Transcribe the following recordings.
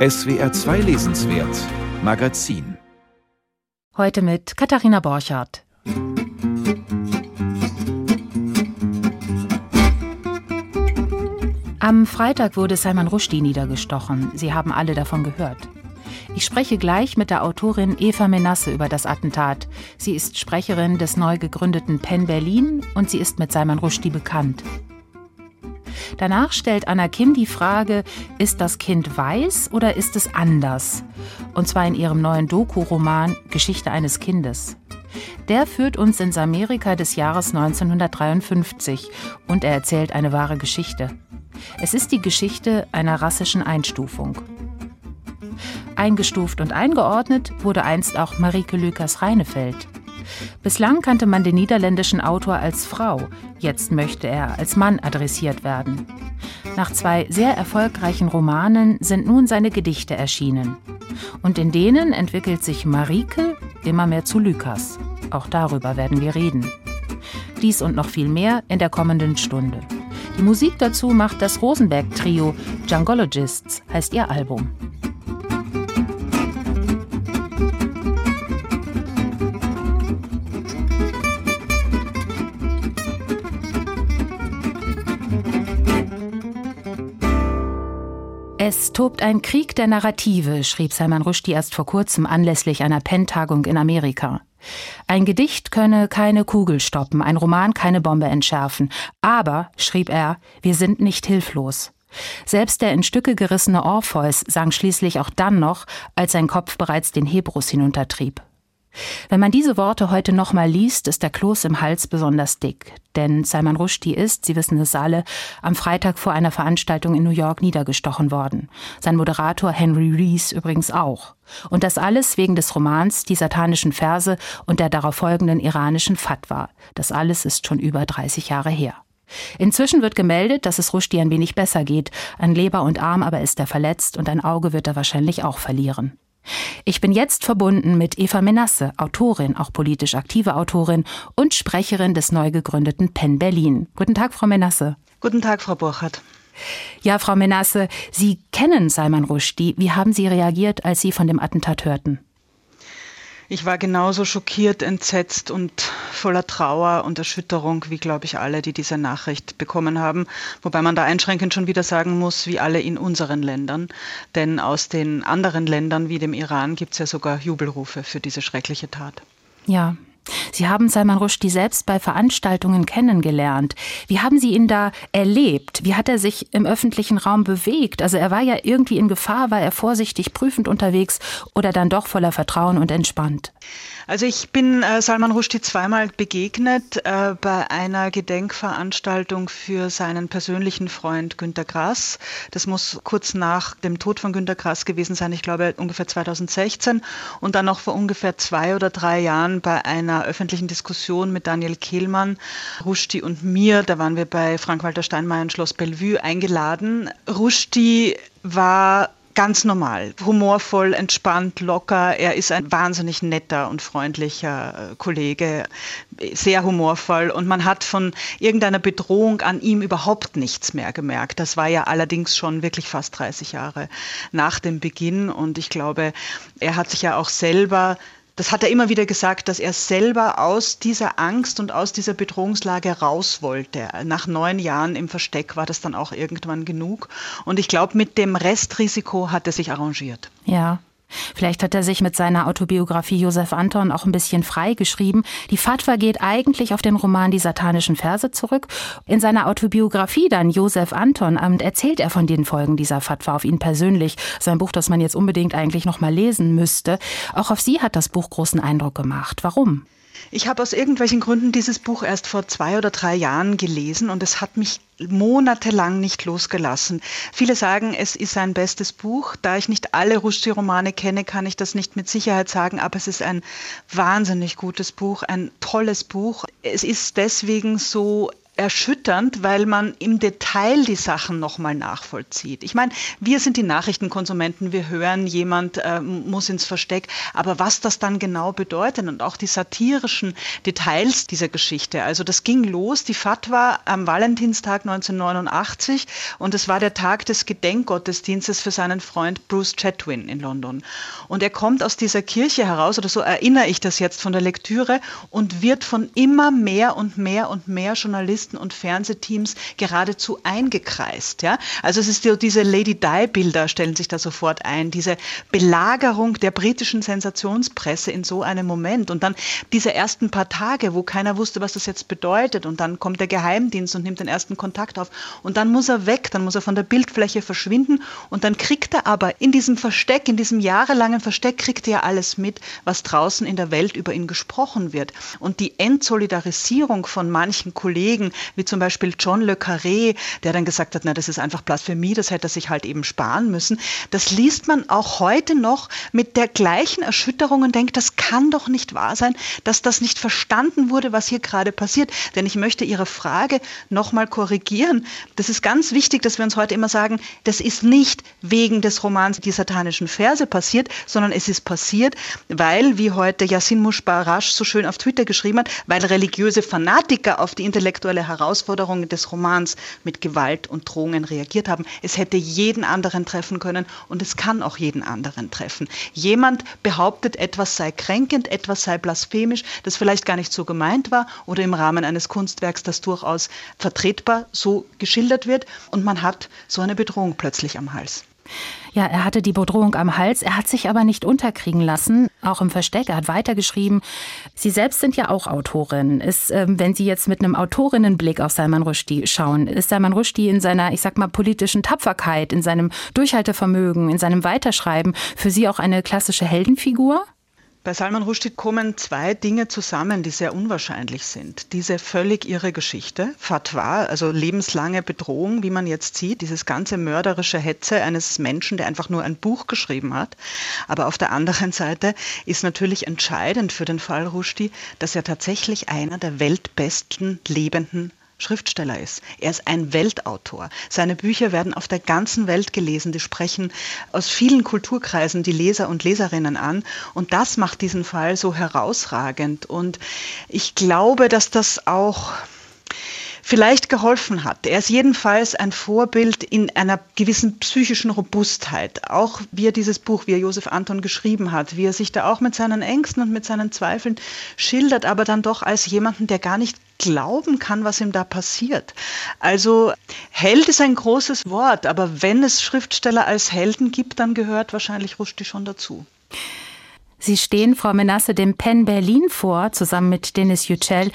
SWR 2 Lesenswert Magazin. Heute mit Katharina Borchardt. Am Freitag wurde Salman Rushdie niedergestochen. Sie haben alle davon gehört. Ich spreche gleich mit der Autorin Eva Menasse über das Attentat. Sie ist Sprecherin des neu gegründeten Penn Berlin und sie ist mit Salman Rushdie bekannt. Danach stellt Anna Kim die Frage, ist das Kind weiß oder ist es anders? Und zwar in ihrem neuen Doku-Roman Geschichte eines Kindes. Der führt uns ins Amerika des Jahres 1953 und er erzählt eine wahre Geschichte. Es ist die Geschichte einer rassischen Einstufung. Eingestuft und eingeordnet wurde einst auch Marieke Lükers Reinefeld. Bislang kannte man den niederländischen Autor als Frau, jetzt möchte er als Mann adressiert werden. Nach zwei sehr erfolgreichen Romanen sind nun seine Gedichte erschienen. Und in denen entwickelt sich Marieke immer mehr zu Lukas. Auch darüber werden wir reden. Dies und noch viel mehr in der kommenden Stunde. Die Musik dazu macht das Rosenberg-Trio Jungologists, heißt ihr Album. Es tobt ein Krieg der Narrative, schrieb Salman Rushdie erst vor kurzem anlässlich einer Penn-Tagung in Amerika. Ein Gedicht könne keine Kugel stoppen, ein Roman keine Bombe entschärfen. Aber, schrieb er, wir sind nicht hilflos. Selbst der in Stücke gerissene Orpheus sang schließlich auch dann noch, als sein Kopf bereits den Hebrus hinuntertrieb. Wenn man diese Worte heute nochmal liest, ist der Kloß im Hals besonders dick. Denn Salman Rushdie ist, Sie wissen es alle, am Freitag vor einer Veranstaltung in New York niedergestochen worden. Sein Moderator Henry Rees übrigens auch. Und das alles wegen des Romans Die satanischen Verse und der darauf folgenden iranischen Fatwa. Das alles ist schon über 30 Jahre her. Inzwischen wird gemeldet, dass es Rushdie ein wenig besser geht. An Leber und Arm aber ist er verletzt und ein Auge wird er wahrscheinlich auch verlieren. Ich bin jetzt verbunden mit Eva Menasse, Autorin, auch politisch aktive Autorin und Sprecherin des neu gegründeten Penn Berlin. Guten Tag, Frau Menasse. Guten Tag, Frau Burchardt. Ja, Frau Menasse, Sie kennen Salman Rushdie. Wie haben Sie reagiert, als Sie von dem Attentat hörten? Ich war genauso schockiert, entsetzt und voller Trauer und Erschütterung, wie glaube ich alle, die diese Nachricht bekommen haben. Wobei man da einschränkend schon wieder sagen muss, wie alle in unseren Ländern. Denn aus den anderen Ländern wie dem Iran gibt es ja sogar Jubelrufe für diese schreckliche Tat. Ja, Sie haben Salman Rushdie selbst bei Veranstaltungen kennengelernt. Wie haben Sie ihn da erlebt? Wie hat er sich im öffentlichen Raum bewegt? Also er war ja irgendwie in Gefahr, war er vorsichtig, prüfend unterwegs oder dann doch voller Vertrauen und entspannt? Also ich bin äh, Salman Rushdie zweimal begegnet äh, bei einer Gedenkveranstaltung für seinen persönlichen Freund Günter Grass. Das muss kurz nach dem Tod von Günter Grass gewesen sein, ich glaube ungefähr 2016 und dann noch vor ungefähr zwei oder drei Jahren bei einer öffentlichen Diskussion mit Daniel Kehlmann, Rushdie und mir. Da waren wir bei Frank-Walter Steinmeier in Schloss Bellevue eingeladen. Rushdie war ganz normal, humorvoll, entspannt, locker. Er ist ein wahnsinnig netter und freundlicher äh, Kollege, sehr humorvoll und man hat von irgendeiner Bedrohung an ihm überhaupt nichts mehr gemerkt. Das war ja allerdings schon wirklich fast 30 Jahre nach dem Beginn und ich glaube, er hat sich ja auch selber das hat er immer wieder gesagt, dass er selber aus dieser Angst und aus dieser Bedrohungslage raus wollte. Nach neun Jahren im Versteck war das dann auch irgendwann genug. Und ich glaube, mit dem Restrisiko hat er sich arrangiert. Ja, Vielleicht hat er sich mit seiner Autobiografie Josef Anton auch ein bisschen frei geschrieben. Die Fatwa geht eigentlich auf den Roman Die satanischen Verse zurück. In seiner Autobiografie dann Josef Anton erzählt er von den Folgen dieser Fatwa auf ihn persönlich. Sein Buch, das man jetzt unbedingt eigentlich noch mal lesen müsste. Auch auf Sie hat das Buch großen Eindruck gemacht. Warum? Ich habe aus irgendwelchen Gründen dieses Buch erst vor zwei oder drei Jahren gelesen und es hat mich monatelang nicht losgelassen. Viele sagen, es ist sein bestes Buch. Da ich nicht alle Rushdie-Romane kenne, kann ich das nicht mit Sicherheit sagen, aber es ist ein wahnsinnig gutes Buch, ein tolles Buch. Es ist deswegen so erschütternd, weil man im Detail die Sachen nochmal nachvollzieht. Ich meine, wir sind die Nachrichtenkonsumenten, wir hören, jemand äh, muss ins Versteck, aber was das dann genau bedeutet und auch die satirischen Details dieser Geschichte. Also das ging los, die Fatwa am Valentinstag 1989 und es war der Tag des Gedenkgottesdienstes für seinen Freund Bruce Chatwin in London. Und er kommt aus dieser Kirche heraus, oder so erinnere ich das jetzt von der Lektüre, und wird von immer mehr und mehr und mehr Journalisten Journalisten und Fernsehteams geradezu eingekreist. Ja? Also es ist so diese Lady Di-Bilder stellen sich da sofort ein, diese Belagerung der britischen Sensationspresse in so einem Moment und dann diese ersten paar Tage, wo keiner wusste, was das jetzt bedeutet und dann kommt der Geheimdienst und nimmt den ersten Kontakt auf und dann muss er weg, dann muss er von der Bildfläche verschwinden und dann kriegt er aber in diesem Versteck, in diesem jahrelangen Versteck, kriegt er alles mit, was draußen in der Welt über ihn gesprochen wird. Und die Entsolidarisierung von manchen Kollegen, wie zum Beispiel John Le Carré, der dann gesagt hat, na, das ist einfach Blasphemie, das hätte er sich halt eben sparen müssen. Das liest man auch heute noch mit der gleichen Erschütterung und denkt, das kann doch nicht wahr sein, dass das nicht verstanden wurde, was hier gerade passiert. Denn ich möchte Ihre Frage nochmal korrigieren. Das ist ganz wichtig, dass wir uns heute immer sagen, das ist nicht wegen des Romans Die satanischen Verse passiert, sondern es ist passiert, weil, wie heute Yassin Mushbarash so schön auf Twitter geschrieben hat, weil religiöse Fanatiker auf die intellektuelle Herausforderungen des Romans mit Gewalt und Drohungen reagiert haben. Es hätte jeden anderen treffen können und es kann auch jeden anderen treffen. Jemand behauptet, etwas sei kränkend, etwas sei blasphemisch, das vielleicht gar nicht so gemeint war oder im Rahmen eines Kunstwerks, das durchaus vertretbar so geschildert wird und man hat so eine Bedrohung plötzlich am Hals. Ja, er hatte die Bedrohung am Hals, er hat sich aber nicht unterkriegen lassen, auch im Versteck. Er hat weitergeschrieben. Sie selbst sind ja auch Autorin. Ist, äh, wenn Sie jetzt mit einem Autorinnenblick auf Salman Rushdie schauen, ist Salman Rushdie in seiner, ich sag mal, politischen Tapferkeit, in seinem Durchhaltevermögen, in seinem Weiterschreiben für Sie auch eine klassische Heldenfigur? Bei Salman Rushdie kommen zwei Dinge zusammen, die sehr unwahrscheinlich sind. Diese völlig irre Geschichte, Fatwa, also lebenslange Bedrohung, wie man jetzt sieht, dieses ganze mörderische Hetze eines Menschen, der einfach nur ein Buch geschrieben hat. Aber auf der anderen Seite ist natürlich entscheidend für den Fall Rushdie, dass er tatsächlich einer der weltbesten lebenden Schriftsteller ist. Er ist ein Weltautor. Seine Bücher werden auf der ganzen Welt gelesen. Die sprechen aus vielen Kulturkreisen die Leser und Leserinnen an. Und das macht diesen Fall so herausragend. Und ich glaube, dass das auch vielleicht geholfen hat. Er ist jedenfalls ein Vorbild in einer gewissen psychischen Robustheit. Auch wie er dieses Buch, wie er Josef Anton geschrieben hat, wie er sich da auch mit seinen Ängsten und mit seinen Zweifeln schildert, aber dann doch als jemanden, der gar nicht glauben kann, was ihm da passiert. Also Held ist ein großes Wort, aber wenn es Schriftsteller als Helden gibt, dann gehört wahrscheinlich Rushdie schon dazu. Sie stehen, Frau Menasse, dem Penn Berlin vor, zusammen mit Denis Yücel,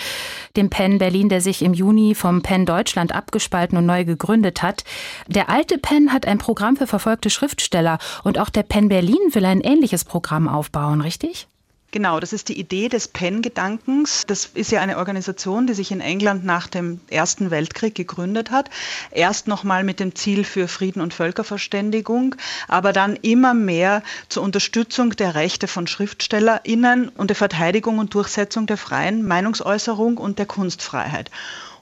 dem Penn Berlin, der sich im Juni vom Penn Deutschland abgespalten und neu gegründet hat. Der alte Penn hat ein Programm für verfolgte Schriftsteller und auch der Penn Berlin will ein ähnliches Programm aufbauen, richtig? Genau, das ist die Idee des PEN-Gedankens. Das ist ja eine Organisation, die sich in England nach dem Ersten Weltkrieg gegründet hat. Erst nochmal mit dem Ziel für Frieden und Völkerverständigung, aber dann immer mehr zur Unterstützung der Rechte von SchriftstellerInnen und der Verteidigung und Durchsetzung der freien Meinungsäußerung und der Kunstfreiheit.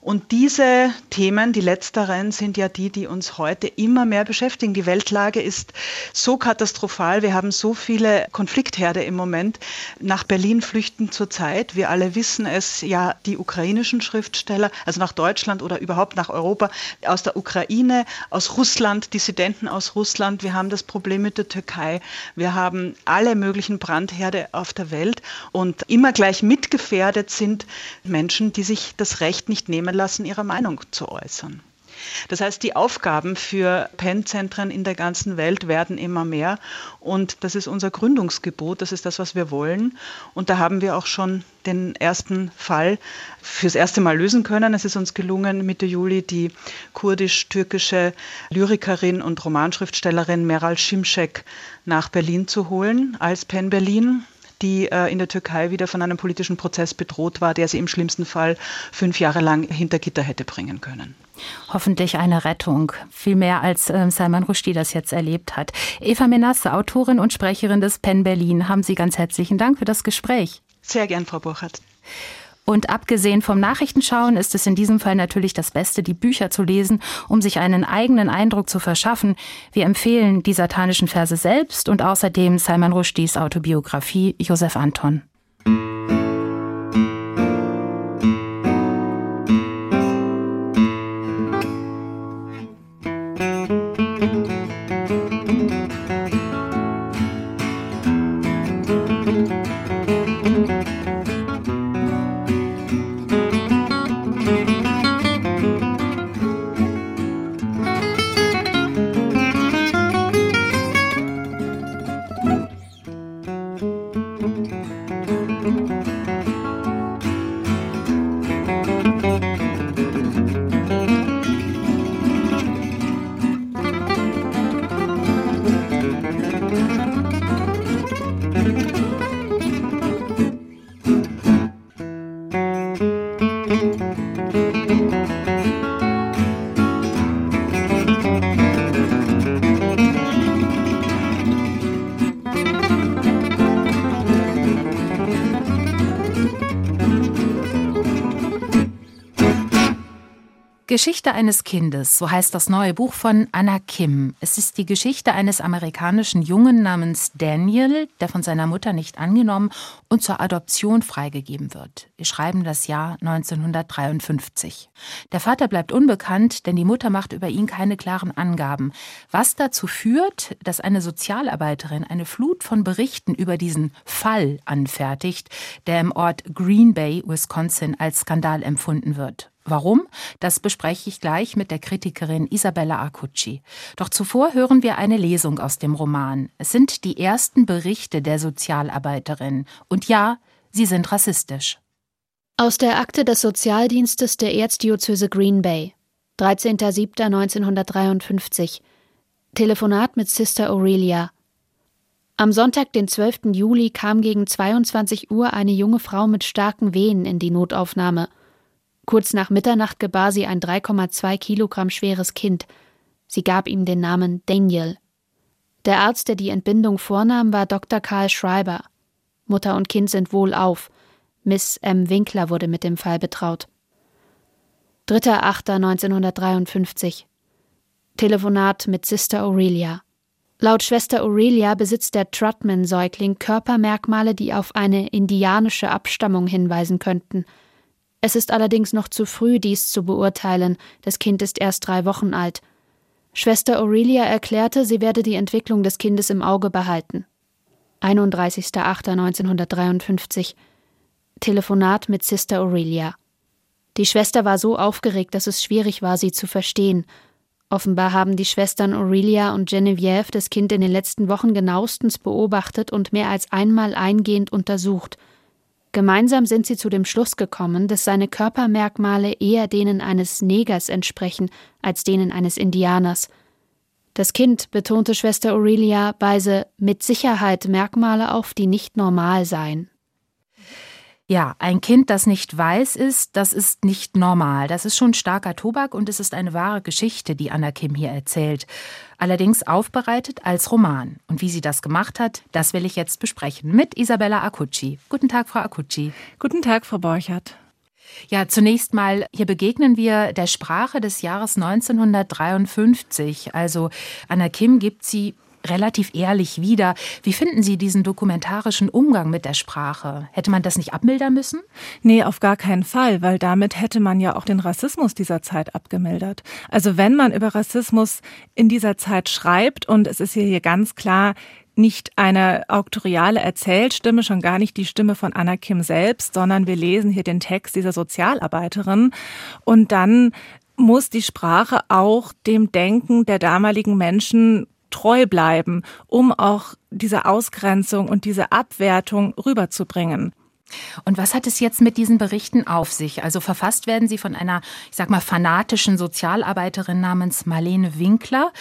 Und diese Themen, die letzteren, sind ja die, die uns heute immer mehr beschäftigen. Die Weltlage ist so katastrophal. Wir haben so viele Konfliktherde im Moment. Nach Berlin flüchten zurzeit. Wir alle wissen es ja, die ukrainischen Schriftsteller, also nach Deutschland oder überhaupt nach Europa, aus der Ukraine, aus Russland, Dissidenten aus Russland. Wir haben das Problem mit der Türkei. Wir haben alle möglichen Brandherde auf der Welt. Und immer gleich mitgefährdet sind Menschen, die sich das Recht nicht nehmen lassen, ihre Meinung zu äußern. Das heißt, die Aufgaben für PEN-Zentren in der ganzen Welt werden immer mehr und das ist unser Gründungsgebot, das ist das, was wir wollen. Und da haben wir auch schon den ersten Fall fürs erste Mal lösen können. Es ist uns gelungen, Mitte Juli die kurdisch-türkische Lyrikerin und Romanschriftstellerin Meral Şimşek nach Berlin zu holen als PEN Berlin die äh, in der Türkei wieder von einem politischen Prozess bedroht war, der sie im schlimmsten Fall fünf Jahre lang hinter Gitter hätte bringen können. Hoffentlich eine Rettung, viel mehr als äh, Salman Rushdie das jetzt erlebt hat. Eva Menasse, Autorin und Sprecherin des PEN Berlin, haben Sie ganz herzlichen Dank für das Gespräch. Sehr gern, Frau Burchardt. Und abgesehen vom Nachrichtenschauen ist es in diesem Fall natürlich das Beste, die Bücher zu lesen, um sich einen eigenen Eindruck zu verschaffen. Wir empfehlen die satanischen Verse selbst und außerdem Salman Rushdies Autobiografie Josef Anton. Geschichte eines Kindes, so heißt das neue Buch von Anna Kim. Es ist die Geschichte eines amerikanischen Jungen namens Daniel, der von seiner Mutter nicht angenommen und zur Adoption freigegeben wird. Wir schreiben das Jahr 1953. Der Vater bleibt unbekannt, denn die Mutter macht über ihn keine klaren Angaben, was dazu führt, dass eine Sozialarbeiterin eine Flut von Berichten über diesen Fall anfertigt, der im Ort Green Bay, Wisconsin, als Skandal empfunden wird. Warum? Das bespreche ich gleich mit der Kritikerin Isabella Acucci. Doch zuvor hören wir eine Lesung aus dem Roman. Es sind die ersten Berichte der Sozialarbeiterin. Und ja, sie sind rassistisch. Aus der Akte des Sozialdienstes der Erzdiözese Green Bay. 13.07.1953. Telefonat mit Sister Aurelia. Am Sonntag, den 12. Juli, kam gegen 22 Uhr eine junge Frau mit starken Wehen in die Notaufnahme – Kurz nach Mitternacht gebar sie ein 3,2 Kilogramm schweres Kind. Sie gab ihm den Namen Daniel. Der Arzt, der die Entbindung vornahm, war Dr. Karl Schreiber. Mutter und Kind sind wohlauf. Miss M. Winkler wurde mit dem Fall betraut. 3.8.1953 Telefonat mit Sister Aurelia. Laut Schwester Aurelia besitzt der Trutman-Säugling Körpermerkmale, die auf eine indianische Abstammung hinweisen könnten – es ist allerdings noch zu früh, dies zu beurteilen, das Kind ist erst drei Wochen alt. Schwester Aurelia erklärte, sie werde die Entwicklung des Kindes im Auge behalten. 31.08.1953 Telefonat mit Sister Aurelia. Die Schwester war so aufgeregt, dass es schwierig war, sie zu verstehen. Offenbar haben die Schwestern Aurelia und Genevieve das Kind in den letzten Wochen genauestens beobachtet und mehr als einmal eingehend untersucht – Gemeinsam sind sie zu dem Schluss gekommen, dass seine Körpermerkmale eher denen eines Negers entsprechen als denen eines Indianers. Das Kind, betonte Schwester Aurelia, weise mit Sicherheit Merkmale auf, die nicht normal seien. Ja, ein Kind, das nicht weiß ist, das ist nicht normal. Das ist schon starker Tobak und es ist eine wahre Geschichte, die Anna Kim hier erzählt. Allerdings aufbereitet als Roman. Und wie sie das gemacht hat, das will ich jetzt besprechen mit Isabella Acucci. Guten Tag, Frau Acucci. Guten Tag, Frau Borchert. Ja, zunächst mal, hier begegnen wir der Sprache des Jahres 1953. Also Anna Kim gibt sie relativ ehrlich wieder. Wie finden Sie diesen dokumentarischen Umgang mit der Sprache? Hätte man das nicht abmildern müssen? Nee, auf gar keinen Fall, weil damit hätte man ja auch den Rassismus dieser Zeit abgemildert. Also wenn man über Rassismus in dieser Zeit schreibt, und es ist hier ganz klar, nicht eine auktoriale Erzählstimme, schon gar nicht die Stimme von Anna Kim selbst, sondern wir lesen hier den Text dieser Sozialarbeiterin und dann muss die Sprache auch dem Denken der damaligen Menschen treu bleiben, um auch diese Ausgrenzung und diese Abwertung rüberzubringen. Und was hat es jetzt mit diesen Berichten auf sich? Also verfasst werden sie von einer, ich sag mal, fanatischen Sozialarbeiterin namens Marlene Winkler.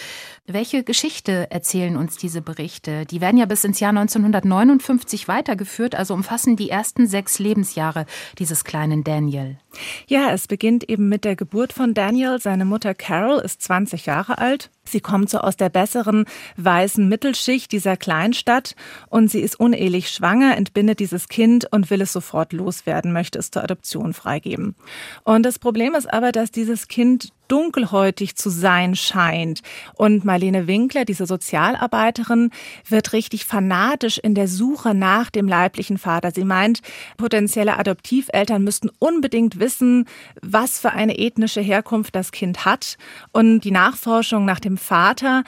Welche Geschichte erzählen uns diese Berichte? Die werden ja bis ins Jahr 1959 weitergeführt, also umfassen die ersten sechs Lebensjahre dieses kleinen Daniel. Ja, es beginnt eben mit der Geburt von Daniel. Seine Mutter Carol ist 20 Jahre alt. Sie kommt so aus der besseren weißen Mittelschicht dieser Kleinstadt und sie ist unehelich schwanger, entbindet dieses Kind und will es sofort loswerden, möchte es zur Adoption freigeben. Und das Problem ist aber, dass dieses Kind dunkelhäutig zu sein scheint. Und Marlene Winkler, diese Sozialarbeiterin, wird richtig fanatisch in der Suche nach dem leiblichen Vater. Sie meint, potenzielle Adoptiveltern müssten unbedingt wissen, was für eine ethnische Herkunft das Kind hat. Und die Nachforschung nach dem Vater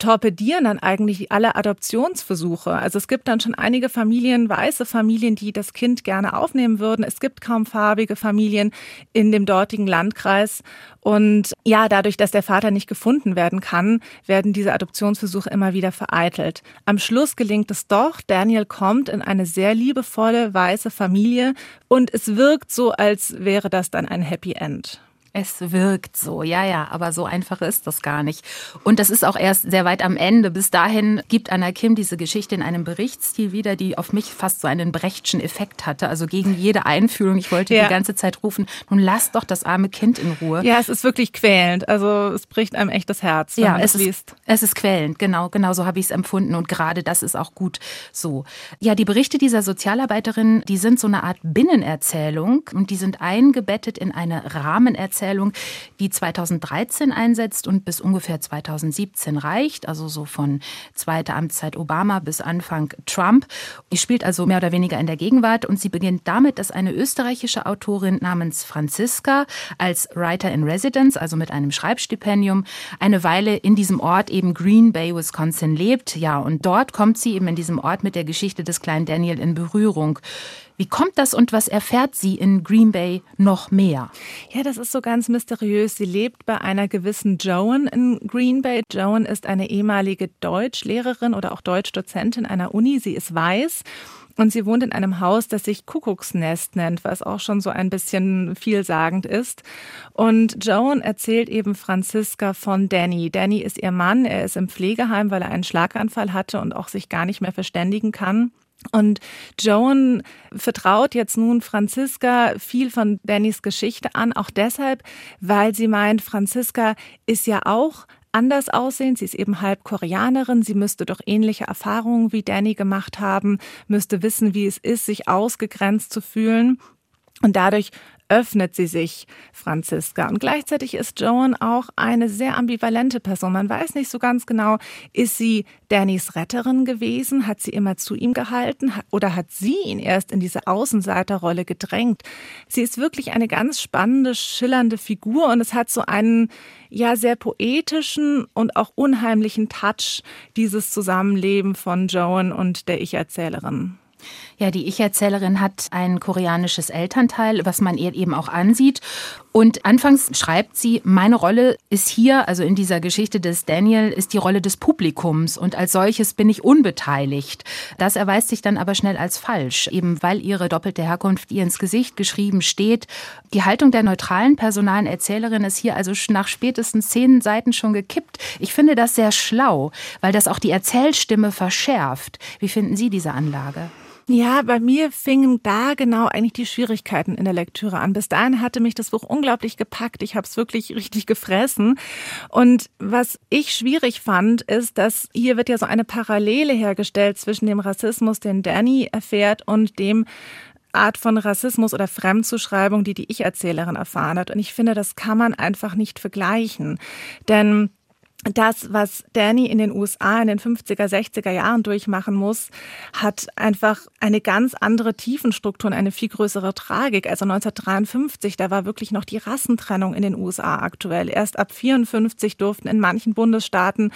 torpedieren dann eigentlich alle Adoptionsversuche. Also es gibt dann schon einige Familien, weiße Familien, die das Kind gerne aufnehmen würden. Es gibt kaum farbige Familien in dem dortigen Landkreis. Und ja, dadurch, dass der Vater nicht gefunden werden kann, werden diese Adoptionsversuche immer wieder vereitelt. Am Schluss gelingt es doch. Daniel kommt in eine sehr liebevolle weiße Familie und es wirkt so, als wäre das dann ein Happy End. Es wirkt so, ja, ja, aber so einfach ist das gar nicht. Und das ist auch erst sehr weit am Ende. Bis dahin gibt Anna Kim diese Geschichte in einem Berichtsstil wieder, die auf mich fast so einen Brechtschen Effekt hatte. Also gegen jede Einfühlung. Ich wollte ja. die ganze Zeit rufen, nun lass doch das arme Kind in Ruhe. Ja, es ist wirklich quälend. Also es bricht einem echt das Herz, wenn ja, man es es liest. Ist, es ist quälend, genau, genau so habe ich es empfunden. Und gerade das ist auch gut so. Ja, die Berichte dieser Sozialarbeiterin, die sind so eine Art Binnenerzählung und die sind eingebettet in eine Rahmenerzählung Erzählung, die 2013 einsetzt und bis ungefähr 2017 reicht, also so von zweiter Amtszeit Obama bis Anfang Trump. Die spielt also mehr oder weniger in der Gegenwart und sie beginnt damit, dass eine österreichische Autorin namens Franziska als Writer in Residence, also mit einem Schreibstipendium, eine Weile in diesem Ort eben Green Bay, Wisconsin lebt. Ja, und dort kommt sie eben in diesem Ort mit der Geschichte des kleinen Daniel in Berührung. Wie kommt das und was erfährt sie in Green Bay noch mehr? Ja, das ist so ganz mysteriös. Sie lebt bei einer gewissen Joan in Green Bay. Joan ist eine ehemalige Deutschlehrerin oder auch Deutschdozentin einer Uni. Sie ist weiß. Und sie wohnt in einem Haus, das sich Kuckucksnest nennt, was auch schon so ein bisschen vielsagend ist. Und Joan erzählt eben Franziska von Danny. Danny ist ihr Mann. Er ist im Pflegeheim, weil er einen Schlaganfall hatte und auch sich gar nicht mehr verständigen kann. Und Joan vertraut jetzt nun Franziska viel von Dannys Geschichte an, auch deshalb, weil sie meint, Franziska ist ja auch anders aussehen. Sie ist eben halb Koreanerin. Sie müsste doch ähnliche Erfahrungen wie Danny gemacht haben, müsste wissen, wie es ist, sich ausgegrenzt zu fühlen. Und dadurch öffnet sie sich Franziska. Und gleichzeitig ist Joan auch eine sehr ambivalente Person. Man weiß nicht so ganz genau, ist sie Dannys Retterin gewesen? Hat sie immer zu ihm gehalten? Oder hat sie ihn erst in diese Außenseiterrolle gedrängt? Sie ist wirklich eine ganz spannende, schillernde Figur und es hat so einen, ja, sehr poetischen und auch unheimlichen Touch, dieses Zusammenleben von Joan und der Ich-Erzählerin. Ja, die Ich-Erzählerin hat ein koreanisches Elternteil, was man ihr eben auch ansieht. Und anfangs schreibt sie, meine Rolle ist hier, also in dieser Geschichte des Daniel, ist die Rolle des Publikums und als solches bin ich unbeteiligt. Das erweist sich dann aber schnell als falsch, eben weil ihre doppelte Herkunft ihr ins Gesicht geschrieben steht. Die Haltung der neutralen personalen Erzählerin ist hier also nach spätestens zehn Seiten schon gekippt. Ich finde das sehr schlau, weil das auch die Erzählstimme verschärft. Wie finden Sie diese Anlage? Ja, bei mir fingen da genau eigentlich die Schwierigkeiten in der Lektüre an. Bis dahin hatte mich das Buch unglaublich gepackt. Ich habe es wirklich richtig gefressen. Und was ich schwierig fand, ist, dass hier wird ja so eine Parallele hergestellt zwischen dem Rassismus, den Danny erfährt, und dem Art von Rassismus oder Fremdzuschreibung, die die Ich-Erzählerin erfahren hat. Und ich finde, das kann man einfach nicht vergleichen. Denn das, was Danny in den USA in den 50er, 60er Jahren durchmachen muss, hat einfach eine ganz andere Tiefenstruktur und eine viel größere Tragik. Also 1953, da war wirklich noch die Rassentrennung in den USA aktuell. Erst ab 54 durften in manchen Bundesstaaten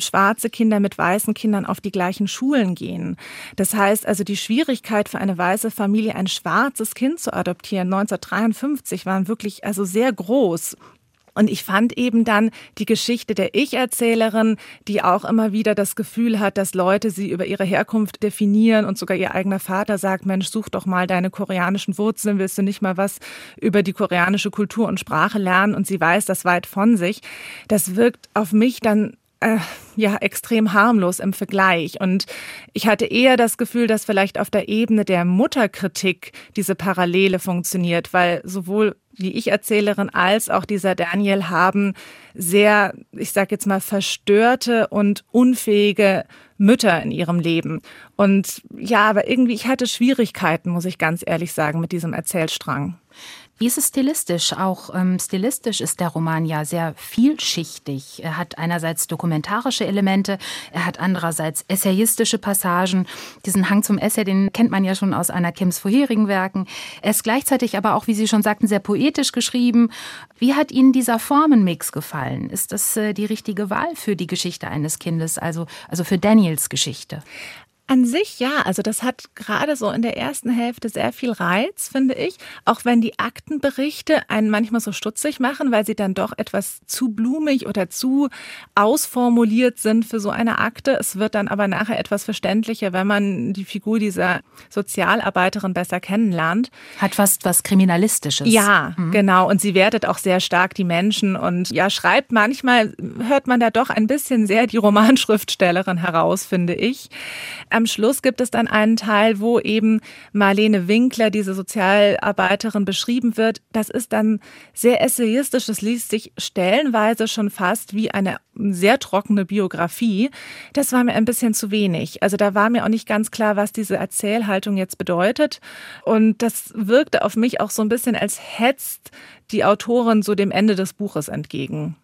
schwarze Kinder mit weißen Kindern auf die gleichen Schulen gehen. Das heißt also, die Schwierigkeit für eine weiße Familie, ein schwarzes Kind zu adoptieren, 1953 waren wirklich also sehr groß. Und ich fand eben dann die Geschichte der Ich-Erzählerin, die auch immer wieder das Gefühl hat, dass Leute sie über ihre Herkunft definieren und sogar ihr eigener Vater sagt, Mensch, such doch mal deine koreanischen Wurzeln, willst du nicht mal was über die koreanische Kultur und Sprache lernen? Und sie weiß das weit von sich. Das wirkt auf mich dann äh, ja extrem harmlos im Vergleich. Und ich hatte eher das Gefühl, dass vielleicht auf der Ebene der Mutterkritik diese Parallele funktioniert, weil sowohl die Ich-Erzählerin als auch dieser Daniel haben sehr, ich sage jetzt mal, verstörte und unfähige Mütter in ihrem Leben. Und ja, aber irgendwie, ich hatte Schwierigkeiten, muss ich ganz ehrlich sagen, mit diesem Erzählstrang. Wie ist es stilistisch? Auch ähm, stilistisch ist der Roman ja sehr vielschichtig. Er hat einerseits dokumentarische Elemente, er hat andererseits essayistische Passagen. Diesen Hang zum Essay, den kennt man ja schon aus Anna Kims vorherigen Werken. Er ist gleichzeitig aber auch, wie Sie schon sagten, sehr poetisch geschrieben. Wie hat Ihnen dieser Formenmix gefallen? Ist das äh, die richtige Wahl für die Geschichte eines Kindes, also, also für Daniels Geschichte? An sich ja, also das hat gerade so in der ersten Hälfte sehr viel Reiz, finde ich. Auch wenn die Aktenberichte einen manchmal so stutzig machen, weil sie dann doch etwas zu blumig oder zu ausformuliert sind für so eine Akte. Es wird dann aber nachher etwas verständlicher, wenn man die Figur dieser Sozialarbeiterin besser kennenlernt. Hat fast was Kriminalistisches. Ja, mhm. genau. Und sie wertet auch sehr stark die Menschen und ja, schreibt manchmal, hört man da doch ein bisschen sehr die Romanschriftstellerin heraus, finde ich am Schluss gibt es dann einen Teil, wo eben Marlene Winkler, diese Sozialarbeiterin, beschrieben wird. Das ist dann sehr essayistisch. Das liest sich stellenweise schon fast wie eine sehr trockene Biografie. Das war mir ein bisschen zu wenig. Also da war mir auch nicht ganz klar, was diese Erzählhaltung jetzt bedeutet. Und das wirkte auf mich auch so ein bisschen, als hetzt die Autorin so dem Ende des Buches entgegen.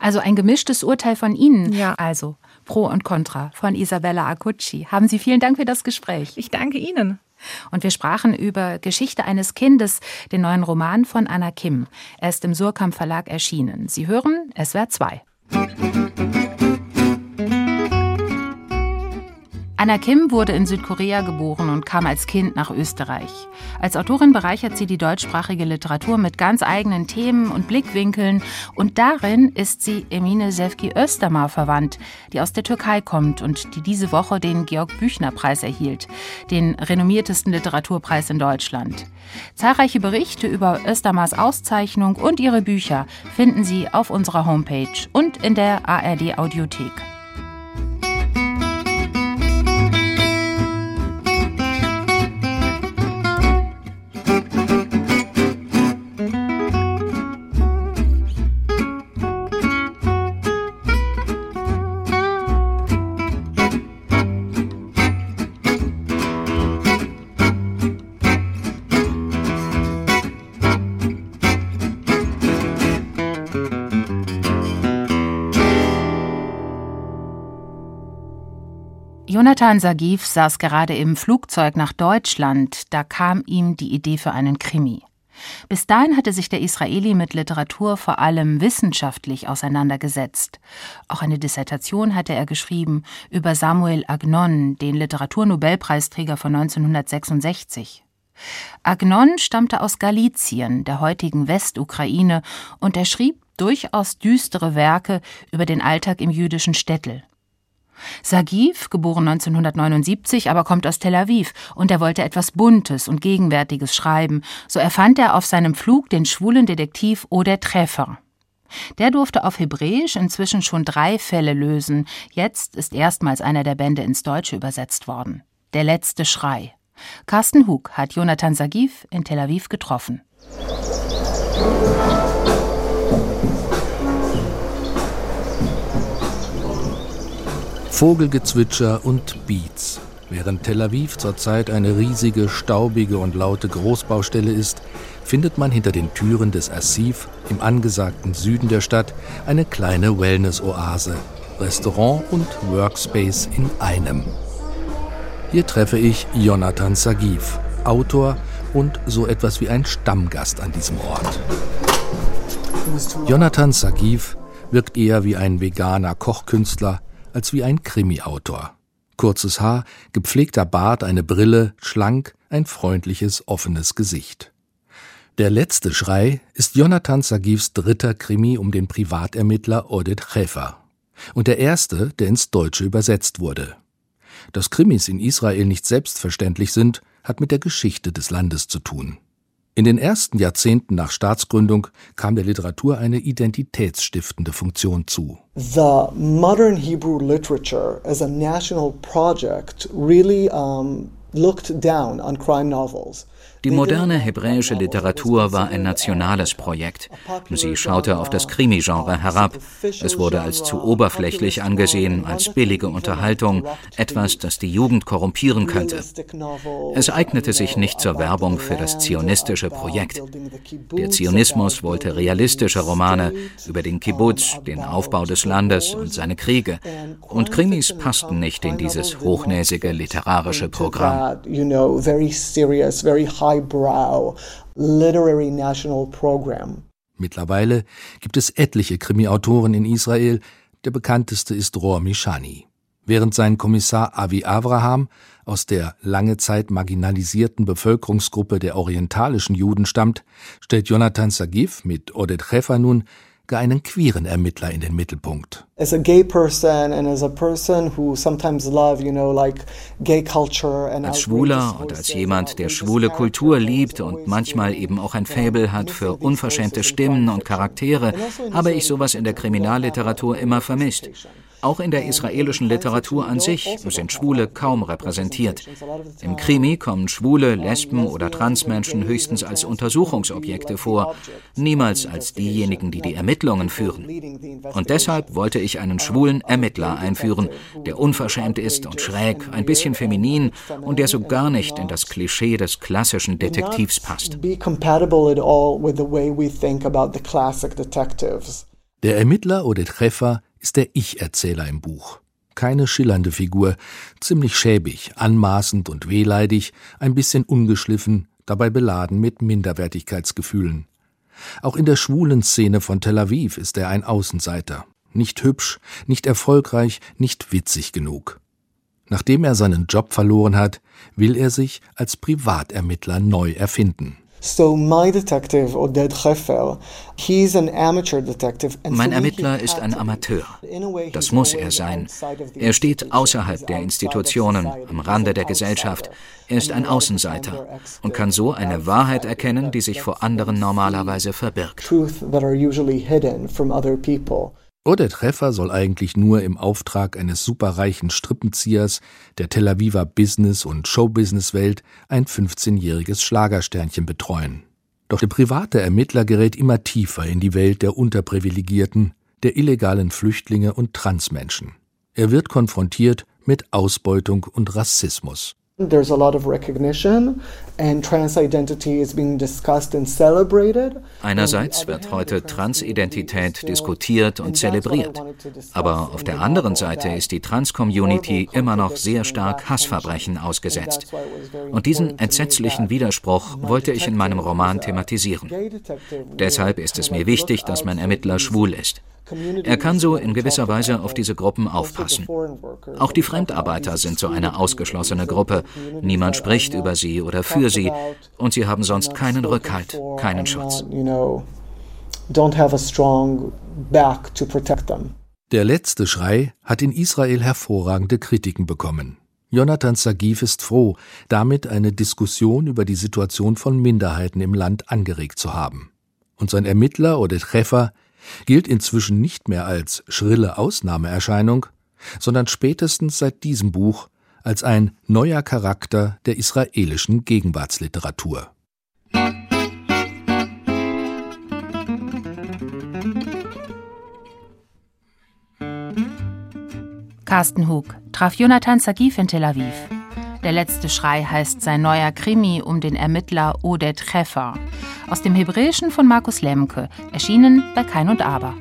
Also ein gemischtes Urteil von Ihnen. Ja. Also Pro und Contra von Isabella Acucci. Haben Sie vielen Dank für das Gespräch. Ich danke Ihnen. Und wir sprachen über Geschichte eines Kindes, den neuen Roman von Anna Kim. Er ist im Surkamp Verlag erschienen. Sie hören SWR 2. Anna Kim wurde in Südkorea geboren und kam als Kind nach Österreich. Als Autorin bereichert sie die deutschsprachige Literatur mit ganz eigenen Themen und Blickwinkeln und darin ist sie Emine Sevki Östermar verwandt, die aus der Türkei kommt und die diese Woche den Georg Büchner Preis erhielt, den renommiertesten Literaturpreis in Deutschland. Zahlreiche Berichte über Östermars Auszeichnung und ihre Bücher finden Sie auf unserer Homepage und in der ARD Audiothek. Jonathan Sagif saß gerade im Flugzeug nach Deutschland, da kam ihm die Idee für einen Krimi. Bis dahin hatte sich der Israeli mit Literatur vor allem wissenschaftlich auseinandergesetzt. Auch eine Dissertation hatte er geschrieben über Samuel Agnon, den Literaturnobelpreisträger von 1966. Agnon stammte aus Galizien, der heutigen Westukraine, und er schrieb durchaus düstere Werke über den Alltag im jüdischen Städtel. Sagiv, geboren 1979, aber kommt aus Tel Aviv und er wollte etwas Buntes und Gegenwärtiges schreiben. So erfand er auf seinem Flug den schwulen Detektiv Oder Treffer. Der durfte auf Hebräisch inzwischen schon drei Fälle lösen. Jetzt ist erstmals einer der Bände ins Deutsche übersetzt worden. Der letzte Schrei. Carsten Hug hat Jonathan Sagiv in Tel Aviv getroffen. Vogelgezwitscher und Beats. Während Tel Aviv zurzeit eine riesige, staubige und laute Großbaustelle ist, findet man hinter den Türen des Asif im angesagten Süden der Stadt eine kleine Wellness-Oase, Restaurant und Workspace in einem. Hier treffe ich Jonathan Sagiv, Autor und so etwas wie ein Stammgast an diesem Ort. Jonathan Sagiv wirkt eher wie ein veganer Kochkünstler, als wie ein Krimi-Autor. Kurzes Haar, gepflegter Bart, eine Brille, schlank, ein freundliches, offenes Gesicht. Der letzte Schrei ist Jonathan Sagivs dritter Krimi um den Privatermittler Oded Chefer. Und der erste, der ins Deutsche übersetzt wurde. Dass Krimis in Israel nicht selbstverständlich sind, hat mit der Geschichte des Landes zu tun. In den ersten Jahrzehnten nach Staatsgründung kam der Literatur eine identitätsstiftende Funktion zu. The modern Hebrew literature as a national project really um, looked down on crime novels. Die moderne hebräische Literatur war ein nationales Projekt. Sie schaute auf das Krimi-Genre herab. Es wurde als zu oberflächlich angesehen, als billige Unterhaltung, etwas, das die Jugend korrumpieren könnte. Es eignete sich nicht zur Werbung für das zionistische Projekt. Der Zionismus wollte realistische Romane über den Kibbutz, den Aufbau des Landes und seine Kriege. Und Krimis passten nicht in dieses hochnäsige literarische Programm highbrow literary national program. Mittlerweile gibt es etliche Krimi-Autoren in Israel. Der bekannteste ist Rohr Mishani. Während sein Kommissar Avi Avraham aus der lange Zeit marginalisierten Bevölkerungsgruppe der orientalischen Juden stammt, stellt Jonathan Sagif mit Oded Chefer nun einen queeren Ermittler in den Mittelpunkt. As a gay person and as a person who sometimes love, you know, like gay culture and als Schwuler und als jemand, der schwule Kultur liebt und manchmal eben auch ein Faible hat für unverschämte Stimmen und Charaktere, also habe ich sowas in der Kriminalliteratur immer vermisst. Auch in der israelischen Literatur an sich sind Schwule kaum repräsentiert. Im Krimi kommen Schwule, Lesben oder Transmenschen höchstens als Untersuchungsobjekte vor, niemals als diejenigen, die die Ermittlungen führen. Und deshalb wollte ich einen schwulen Ermittler einführen, der unverschämt ist und schräg, ein bisschen feminin und der so gar nicht in das Klischee des klassischen Detektivs passt. Der Ermittler oder Treffer ist der Ich-Erzähler im Buch. Keine schillernde Figur, ziemlich schäbig, anmaßend und wehleidig, ein bisschen ungeschliffen, dabei beladen mit Minderwertigkeitsgefühlen. Auch in der schwulen Szene von Tel Aviv ist er ein Außenseiter. Nicht hübsch, nicht erfolgreich, nicht witzig genug. Nachdem er seinen Job verloren hat, will er sich als Privatermittler neu erfinden. So my detective, Oded Hefer, he's an amateur detective. Mein Ermittler ist ein Amateur. Das muss er sein. Er steht außerhalb der Institutionen, am Rande der Gesellschaft. Er ist ein Außenseiter und kann so eine Wahrheit erkennen, die sich vor anderen normalerweise verbirgt. Oder Treffer soll eigentlich nur im Auftrag eines superreichen Strippenziehers der Tel Aviver Business- und Showbusiness-Welt ein 15-jähriges Schlagersternchen betreuen. Doch der private Ermittler gerät immer tiefer in die Welt der Unterprivilegierten, der illegalen Flüchtlinge und Transmenschen. Er wird konfrontiert mit Ausbeutung und Rassismus. There's a lot of recognition and trans identity is being discussed and celebrated. Einerseits wird heute Transidentität diskutiert und zelebriert, aber auf der anderen Seite ist die Trans-Community immer noch sehr stark Hassverbrechen ausgesetzt. Und diesen entsetzlichen Widerspruch wollte ich in meinem Roman thematisieren. Deshalb ist es mir wichtig, dass mein Ermittler schwul ist. Er kann so in gewisser Weise auf diese Gruppen aufpassen. Auch die Fremdarbeiter sind so eine ausgeschlossene Gruppe. Niemand spricht über sie oder für sie und sie haben sonst keinen Rückhalt, keinen Schutz. Der letzte Schrei hat in Israel hervorragende Kritiken bekommen. Jonathan Sagif ist froh, damit eine Diskussion über die Situation von Minderheiten im Land angeregt zu haben. Und sein Ermittler oder Treffer gilt inzwischen nicht mehr als schrille Ausnahmeerscheinung, sondern spätestens seit diesem Buch als ein neuer Charakter der israelischen Gegenwartsliteratur. Carsten Hug traf Jonathan Sagif in Tel Aviv. Der letzte Schrei heißt sein neuer Krimi um den Ermittler Oded Treffer. Aus dem Hebräischen von Markus Lemke, erschienen bei Kein und Aber.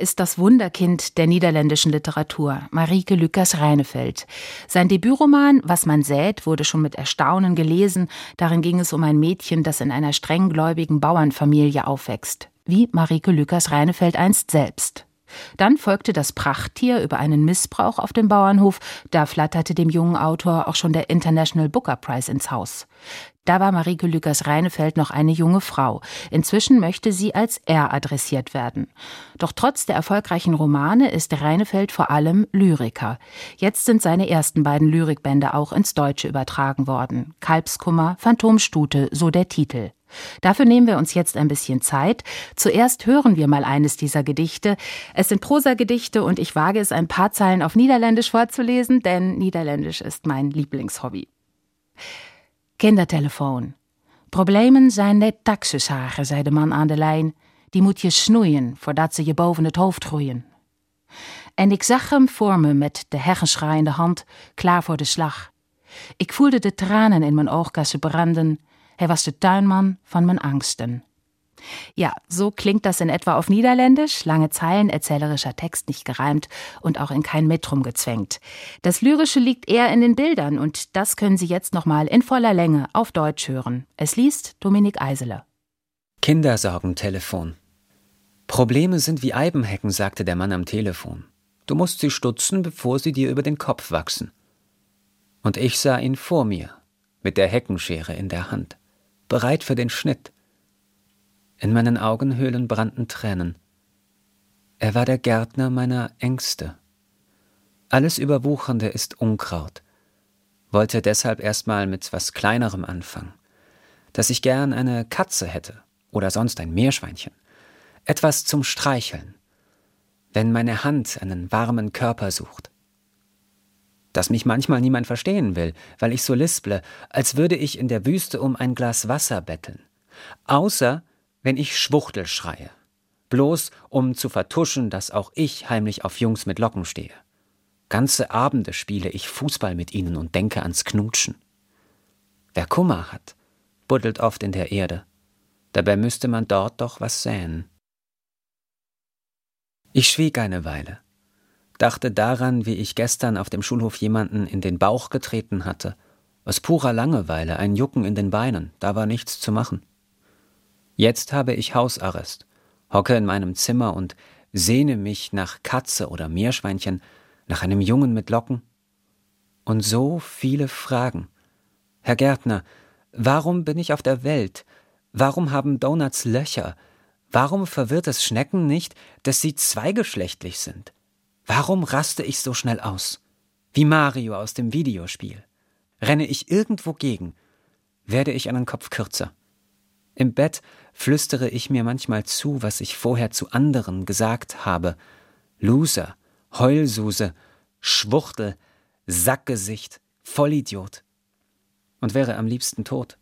Ist das Wunderkind der niederländischen Literatur, Marieke Lucas Reinefeld. Sein Debütroman Was man sät wurde schon mit Erstaunen gelesen. Darin ging es um ein Mädchen, das in einer strenggläubigen Bauernfamilie aufwächst, wie Marieke Lucas Reinefeld einst selbst. Dann folgte das Prachttier über einen Missbrauch auf dem Bauernhof. Da flatterte dem jungen Autor auch schon der International Booker Prize ins Haus. Da war Marieke Lükers Reinefeld noch eine junge Frau. Inzwischen möchte sie als er adressiert werden. Doch trotz der erfolgreichen Romane ist Reinefeld vor allem Lyriker. Jetzt sind seine ersten beiden Lyrikbände auch ins Deutsche übertragen worden. Kalbskummer, Phantomstute, so der Titel. Dafür nehmen wir uns jetzt ein bisschen Zeit. Zuerst hören wir mal eines dieser Gedichte. Es sind Prosagedichte und ich wage es ein paar Zeilen auf Niederländisch vorzulesen, denn Niederländisch ist mein Lieblingshobby. Kindertelefoon. Problemen zijn net taxushagen, zei de man aan de lijn. Die moet je snoeien voordat ze je boven het hoofd groeien. En ik zag hem voor me met de heggenschaar in de hand, klaar voor de slag. Ik voelde de tranen in mijn oogkassen branden. Hij was de tuinman van mijn angsten. Ja, so klingt das in etwa auf Niederländisch, lange Zeilen, erzählerischer Text nicht gereimt und auch in kein Metrum gezwängt. Das Lyrische liegt eher in den Bildern und das können Sie jetzt nochmal in voller Länge auf Deutsch hören. Es liest Dominik Eisele. Kindersorgentelefon. Probleme sind wie Eibenhecken, sagte der Mann am Telefon. Du musst sie stutzen, bevor sie dir über den Kopf wachsen. Und ich sah ihn vor mir, mit der Heckenschere in der Hand, bereit für den Schnitt. In meinen Augenhöhlen brannten Tränen. Er war der Gärtner meiner Ängste. Alles Überwuchernde ist Unkraut. Wollte deshalb erstmal mit was Kleinerem anfangen. Dass ich gern eine Katze hätte oder sonst ein Meerschweinchen. Etwas zum Streicheln. Wenn meine Hand einen warmen Körper sucht. Dass mich manchmal niemand verstehen will, weil ich so lisple, als würde ich in der Wüste um ein Glas Wasser betteln. Außer wenn ich Schwuchtel schreie, bloß um zu vertuschen, dass auch ich heimlich auf Jungs mit Locken stehe. Ganze Abende spiele ich Fußball mit ihnen und denke ans Knutschen. Wer Kummer hat, buddelt oft in der Erde, dabei müsste man dort doch was säen. Ich schwieg eine Weile, dachte daran, wie ich gestern auf dem Schulhof jemanden in den Bauch getreten hatte, aus purer Langeweile, ein Jucken in den Beinen, da war nichts zu machen. Jetzt habe ich Hausarrest, hocke in meinem Zimmer und sehne mich nach Katze oder Meerschweinchen, nach einem Jungen mit Locken. Und so viele Fragen. Herr Gärtner, warum bin ich auf der Welt? Warum haben Donuts Löcher? Warum verwirrt es Schnecken nicht, dass sie zweigeschlechtlich sind? Warum raste ich so schnell aus? Wie Mario aus dem Videospiel. Renne ich irgendwo gegen, werde ich einen Kopf kürzer. Im Bett flüstere ich mir manchmal zu, was ich vorher zu anderen gesagt habe. Loser, Heulsuse, Schwuchtel, Sackgesicht, Vollidiot. Und wäre am liebsten tot.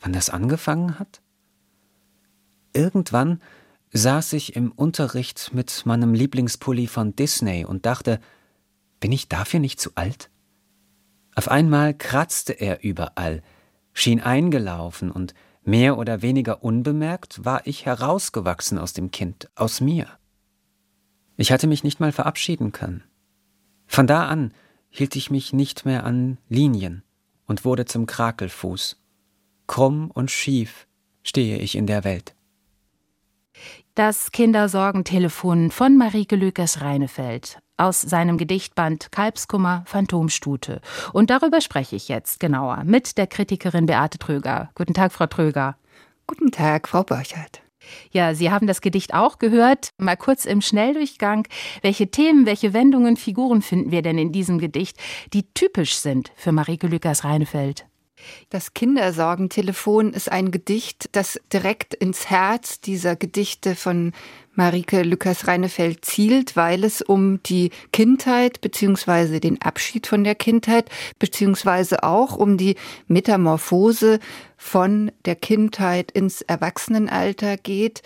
Wann das angefangen hat? Irgendwann saß ich im Unterricht mit meinem Lieblingspulli von Disney und dachte, bin ich dafür nicht zu alt? Auf einmal kratzte er überall, schien eingelaufen und mehr oder weniger unbemerkt war ich herausgewachsen aus dem Kind, aus mir. Ich hatte mich nicht mal verabschieden können. Von da an hielt ich mich nicht mehr an Linien und wurde zum Krakelfuß. Krumm und schief stehe ich in der Welt. Das Kindersorgentelefon von Marieke Lükers Reinefeld aus seinem Gedichtband Kalbskummer Phantomstute. Und darüber spreche ich jetzt genauer mit der Kritikerin Beate Tröger. Guten Tag, Frau Tröger. Guten Tag, Frau Borchert. Ja, Sie haben das Gedicht auch gehört. Mal kurz im Schnelldurchgang. Welche Themen, welche Wendungen, Figuren finden wir denn in diesem Gedicht, die typisch sind für Marieke Lükers Reinefeld? Das Kindersorgentelefon ist ein Gedicht, das direkt ins Herz dieser Gedichte von Marike Lukas Reinefeld zielt, weil es um die Kindheit beziehungsweise den Abschied von der Kindheit beziehungsweise auch um die Metamorphose von der Kindheit ins Erwachsenenalter geht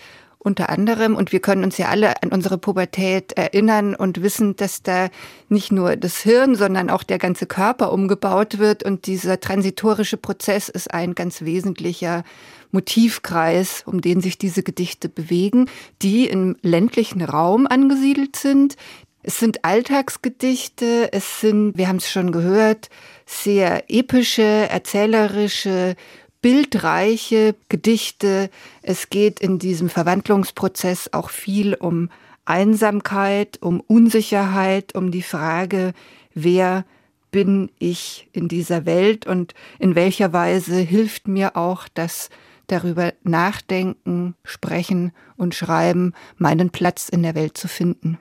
unter anderem. Und wir können uns ja alle an unsere Pubertät erinnern und wissen, dass da nicht nur das Hirn, sondern auch der ganze Körper umgebaut wird. Und dieser transitorische Prozess ist ein ganz wesentlicher Motivkreis, um den sich diese Gedichte bewegen, die im ländlichen Raum angesiedelt sind. Es sind Alltagsgedichte, es sind, wir haben es schon gehört, sehr epische, erzählerische, bildreiche Gedichte. Es geht in diesem Verwandlungsprozess auch viel um Einsamkeit, um Unsicherheit, um die Frage, wer bin ich in dieser Welt und in welcher Weise hilft mir auch das darüber nachdenken, sprechen und schreiben, meinen Platz in der Welt zu finden.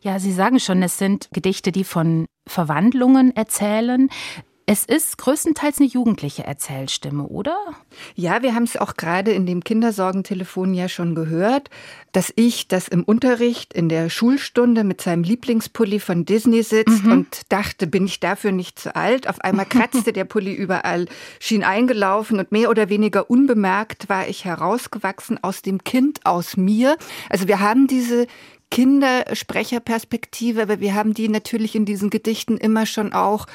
Ja, Sie sagen schon, es sind Gedichte, die von Verwandlungen erzählen. Es ist größtenteils eine jugendliche Erzählstimme, oder? Ja, wir haben es auch gerade in dem Kindersorgentelefon ja schon gehört, dass ich, das im Unterricht in der Schulstunde mit seinem Lieblingspulli von Disney sitzt mhm. und dachte, bin ich dafür nicht zu alt? Auf einmal kratzte der Pulli überall, schien eingelaufen und mehr oder weniger unbemerkt war ich herausgewachsen aus dem Kind, aus mir. Also wir haben diese Kindersprecherperspektive, aber wir haben die natürlich in diesen Gedichten immer schon auch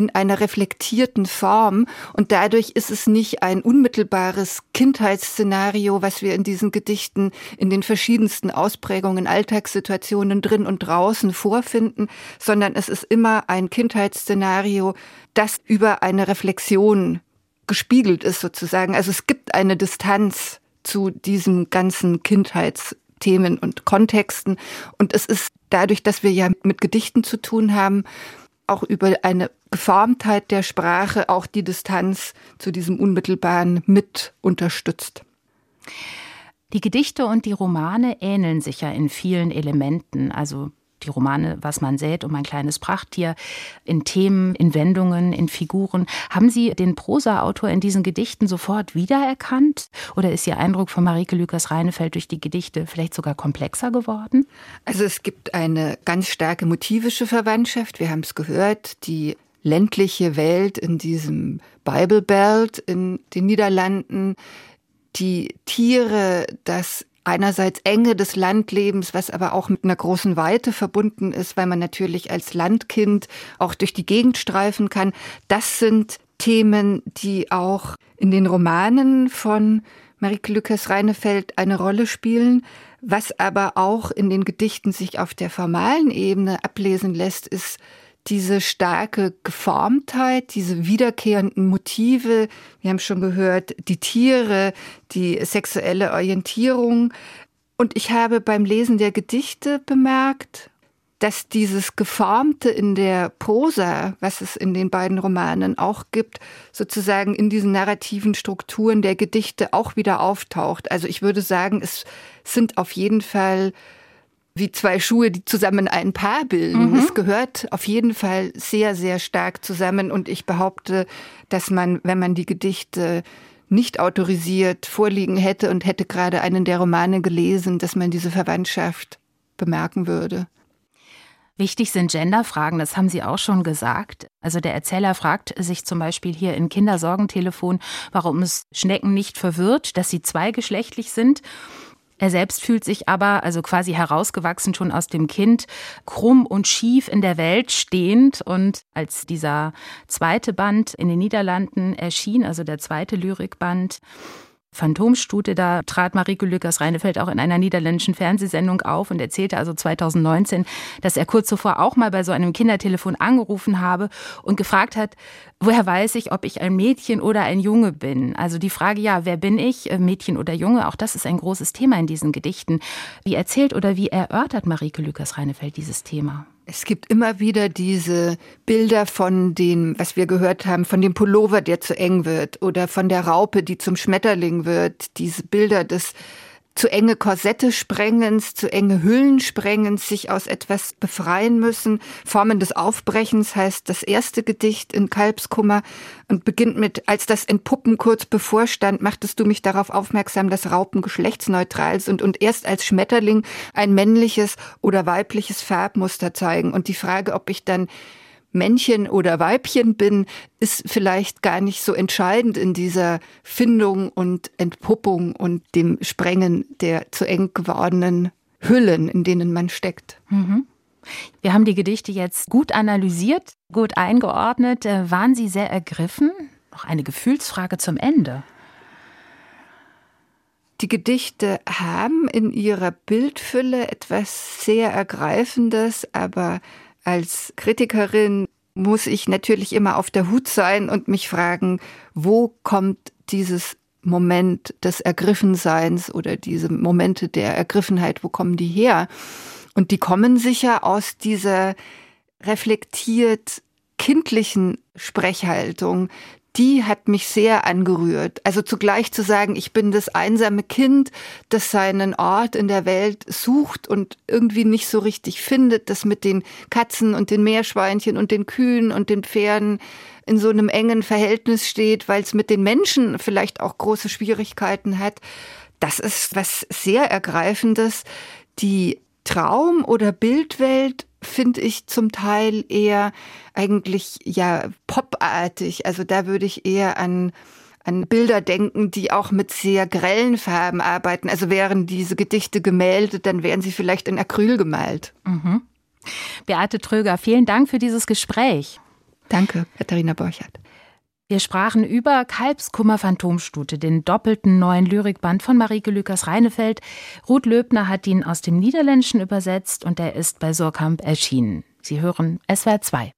in einer reflektierten Form. Und dadurch ist es nicht ein unmittelbares Kindheitsszenario, was wir in diesen Gedichten in den verschiedensten Ausprägungen, Alltagssituationen drin und draußen vorfinden, sondern es ist immer ein Kindheitsszenario, das über eine Reflexion gespiegelt ist sozusagen. Also es gibt eine Distanz zu diesem ganzen Kindheitsthemen und Kontexten. Und es ist dadurch, dass wir ja mit Gedichten zu tun haben, auch über eine Geformtheit der Sprache auch die Distanz zu diesem Unmittelbaren mit unterstützt. Die Gedichte und die Romane ähneln sich ja in vielen Elementen. Also die Romane Was man sät um ein kleines Prachttier, in Themen, in Wendungen, in Figuren. Haben Sie den Prosa-Autor in diesen Gedichten sofort wiedererkannt? Oder ist Ihr Eindruck von Marike Lükers-Reinefeld durch die Gedichte vielleicht sogar komplexer geworden? Also es gibt eine ganz starke motivische Verwandtschaft. Wir haben es gehört, die ländliche Welt in diesem Bible Belt in den Niederlanden, die Tiere, das einerseits Enge des Landlebens, was aber auch mit einer großen Weite verbunden ist, weil man natürlich als Landkind auch durch die Gegend streifen kann. Das sind Themen, die auch in den Romanen von Marike Lückers Reinefeld eine Rolle spielen. Was aber auch in den Gedichten sich auf der formalen Ebene ablesen lässt, ist diese starke Geformtheit, diese wiederkehrenden Motive, wir haben schon gehört, die Tiere, die sexuelle Orientierung. Und ich habe beim Lesen der Gedichte bemerkt, dass dieses Geformte in der Prosa, was es in den beiden Romanen auch gibt, sozusagen in diesen narrativen Strukturen der Gedichte auch wieder auftaucht. Also ich würde sagen, es sind auf jeden Fall wie zwei Schuhe, die zusammen ein Paar bilden. Mhm. Es gehört auf jeden Fall sehr, sehr stark zusammen. Und ich behaupte, dass man, wenn man die Gedichte nicht autorisiert vorliegen hätte und hätte gerade einen der Romane gelesen, dass man diese Verwandtschaft bemerken würde. Wichtig sind Genderfragen, das haben Sie auch schon gesagt. Also der Erzähler fragt sich zum Beispiel hier in Kindersorgentelefon, warum es Schnecken nicht verwirrt, dass sie zweigeschlechtlich sind. Er selbst fühlt sich aber, also quasi herausgewachsen schon aus dem Kind, krumm und schief in der Welt stehend. Und als dieser zweite Band in den Niederlanden erschien, also der zweite Lyrikband, Phantomstute. Da trat Marike Lückers Reinefeld auch in einer niederländischen Fernsehsendung auf und erzählte also 2019, dass er kurz zuvor auch mal bei so einem Kindertelefon angerufen habe und gefragt hat, woher weiß ich, ob ich ein Mädchen oder ein Junge bin? Also die Frage, ja, wer bin ich, äh, Mädchen oder Junge? Auch das ist ein großes Thema in diesen Gedichten. Wie erzählt oder wie erörtert Marike Lückers Reinefeld dieses Thema? Es gibt immer wieder diese Bilder von dem, was wir gehört haben, von dem Pullover, der zu eng wird oder von der Raupe, die zum Schmetterling wird. Diese Bilder des zu enge Korsette sprengens, zu enge Hüllen sprengens, sich aus etwas befreien müssen. Formen des Aufbrechens heißt das erste Gedicht in Kalbskummer und beginnt mit, als das Entpuppen kurz bevorstand, machtest du mich darauf aufmerksam, dass Raupen geschlechtsneutral sind und erst als Schmetterling ein männliches oder weibliches Farbmuster zeigen. Und die Frage, ob ich dann Männchen oder Weibchen bin, ist vielleicht gar nicht so entscheidend in dieser Findung und Entpuppung und dem Sprengen der zu eng gewordenen Hüllen, in denen man steckt. Mhm. Wir haben die Gedichte jetzt gut analysiert, gut eingeordnet. Äh, waren Sie sehr ergriffen? Noch eine Gefühlsfrage zum Ende. Die Gedichte haben in ihrer Bildfülle etwas sehr Ergreifendes, aber als Kritikerin muss ich natürlich immer auf der Hut sein und mich fragen, wo kommt dieses Moment des Ergriffenseins oder diese Momente der Ergriffenheit, wo kommen die her? Und die kommen sicher aus dieser reflektiert kindlichen Sprechhaltung, die hat mich sehr angerührt. Also zugleich zu sagen, ich bin das einsame Kind, das seinen Ort in der Welt sucht und irgendwie nicht so richtig findet, das mit den Katzen und den Meerschweinchen und den Kühen und den Pferden in so einem engen Verhältnis steht, weil es mit den Menschen vielleicht auch große Schwierigkeiten hat. Das ist was sehr Ergreifendes. Die Traum- oder Bildwelt finde ich zum Teil eher eigentlich ja popartig. Also da würde ich eher an an Bilder denken, die auch mit sehr grellen Farben arbeiten. Also wären diese Gedichte gemäldet, dann wären sie vielleicht in Acryl gemalt. Mhm. Beate Tröger, vielen Dank für dieses Gespräch. Danke, Katharina Borchert. Wir sprachen über Kalbskummer Phantomstute, den doppelten neuen Lyrikband von Marieke Lükers Reinefeld. Ruth Löbner hat ihn aus dem Niederländischen übersetzt und er ist bei Surkamp erschienen. Sie hören SWR 2.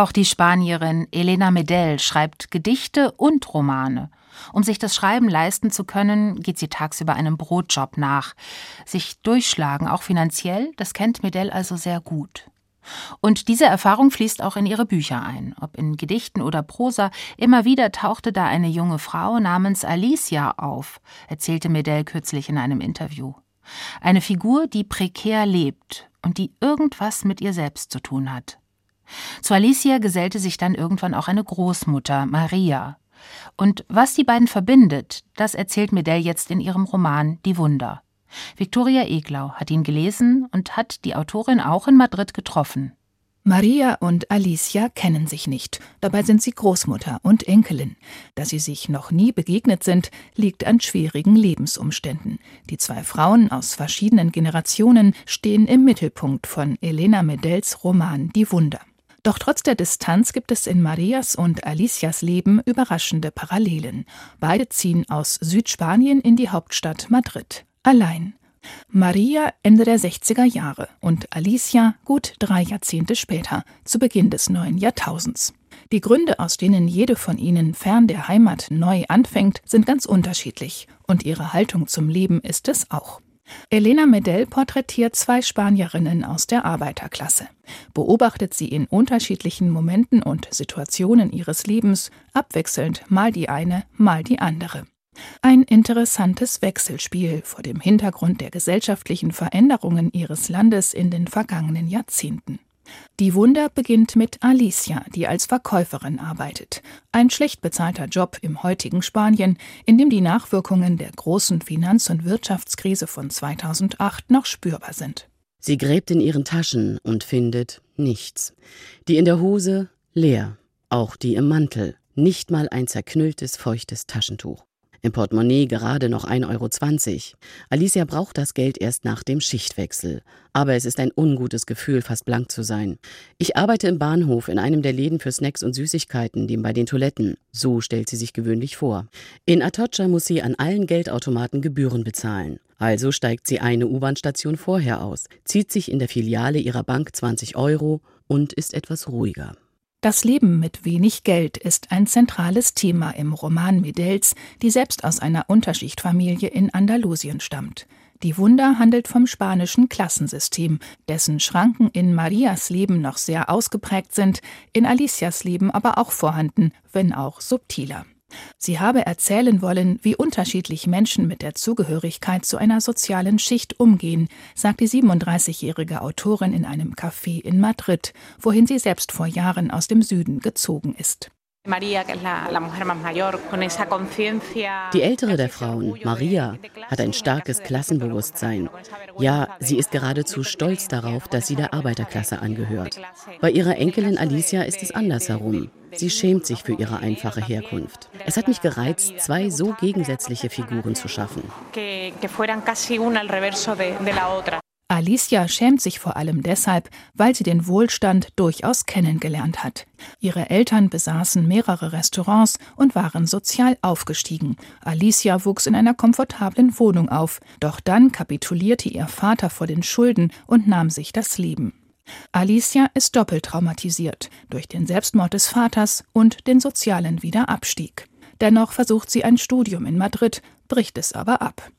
Auch die Spanierin Elena Medel schreibt Gedichte und Romane. Um sich das Schreiben leisten zu können, geht sie tagsüber einem Brotjob nach. Sich durchschlagen, auch finanziell, das kennt Medel also sehr gut. Und diese Erfahrung fließt auch in ihre Bücher ein. Ob in Gedichten oder Prosa, immer wieder tauchte da eine junge Frau namens Alicia auf, erzählte Medel kürzlich in einem Interview. Eine Figur, die prekär lebt und die irgendwas mit ihr selbst zu tun hat. Zu Alicia gesellte sich dann irgendwann auch eine Großmutter, Maria. Und was die beiden verbindet, das erzählt Medell jetzt in ihrem Roman Die Wunder. Viktoria Eglau hat ihn gelesen und hat die Autorin auch in Madrid getroffen. Maria und Alicia kennen sich nicht, dabei sind sie Großmutter und Enkelin. Dass sie sich noch nie begegnet sind, liegt an schwierigen Lebensumständen. Die zwei Frauen aus verschiedenen Generationen stehen im Mittelpunkt von Elena Medels Roman Die Wunder. Doch trotz der Distanz gibt es in Marias und Alicias Leben überraschende Parallelen. Beide ziehen aus Südspanien in die Hauptstadt Madrid. Allein. Maria Ende der 60er Jahre und Alicia gut drei Jahrzehnte später, zu Beginn des neuen Jahrtausends. Die Gründe, aus denen jede von ihnen fern der Heimat neu anfängt, sind ganz unterschiedlich, und ihre Haltung zum Leben ist es auch. Elena Medell porträtiert zwei Spanierinnen aus der Arbeiterklasse, beobachtet sie in unterschiedlichen Momenten und Situationen ihres Lebens, abwechselnd mal die eine, mal die andere. Ein interessantes Wechselspiel vor dem Hintergrund der gesellschaftlichen Veränderungen ihres Landes in den vergangenen Jahrzehnten. Die Wunder beginnt mit Alicia, die als Verkäuferin arbeitet. Ein schlecht bezahlter Job im heutigen Spanien, in dem die Nachwirkungen der großen Finanz- und Wirtschaftskrise von 2008 noch spürbar sind. Sie gräbt in ihren Taschen und findet nichts. Die in der Hose leer, auch die im Mantel, nicht mal ein zerknülltes, feuchtes Taschentuch. Im Portemonnaie gerade noch 1,20 Euro. Alicia braucht das Geld erst nach dem Schichtwechsel. Aber es ist ein ungutes Gefühl, fast blank zu sein. Ich arbeite im Bahnhof in einem der Läden für Snacks und Süßigkeiten, dem bei den Toiletten. So stellt sie sich gewöhnlich vor. In Atocha muss sie an allen Geldautomaten Gebühren bezahlen. Also steigt sie eine U-Bahn-Station vorher aus, zieht sich in der Filiale ihrer Bank 20 Euro und ist etwas ruhiger. Das Leben mit wenig Geld ist ein zentrales Thema im Roman Medels, die selbst aus einer Unterschichtfamilie in Andalusien stammt. Die Wunder handelt vom spanischen Klassensystem, dessen Schranken in Marias Leben noch sehr ausgeprägt sind, in Alicias Leben aber auch vorhanden, wenn auch subtiler. Sie habe erzählen wollen, wie unterschiedlich Menschen mit der Zugehörigkeit zu einer sozialen Schicht umgehen, sagt die 37-jährige Autorin in einem Café in Madrid, wohin sie selbst vor Jahren aus dem Süden gezogen ist. Die ältere der Frauen, Maria, hat ein starkes Klassenbewusstsein. Ja, sie ist geradezu stolz darauf, dass sie der Arbeiterklasse angehört. Bei ihrer Enkelin Alicia ist es andersherum. Sie schämt sich für ihre einfache Herkunft. Es hat mich gereizt, zwei so gegensätzliche Figuren zu schaffen. Alicia schämt sich vor allem deshalb, weil sie den Wohlstand durchaus kennengelernt hat. Ihre Eltern besaßen mehrere Restaurants und waren sozial aufgestiegen. Alicia wuchs in einer komfortablen Wohnung auf, doch dann kapitulierte ihr Vater vor den Schulden und nahm sich das Leben. Alicia ist doppelt traumatisiert durch den Selbstmord des Vaters und den sozialen Wiederabstieg. Dennoch versucht sie ein Studium in Madrid, bricht es aber ab.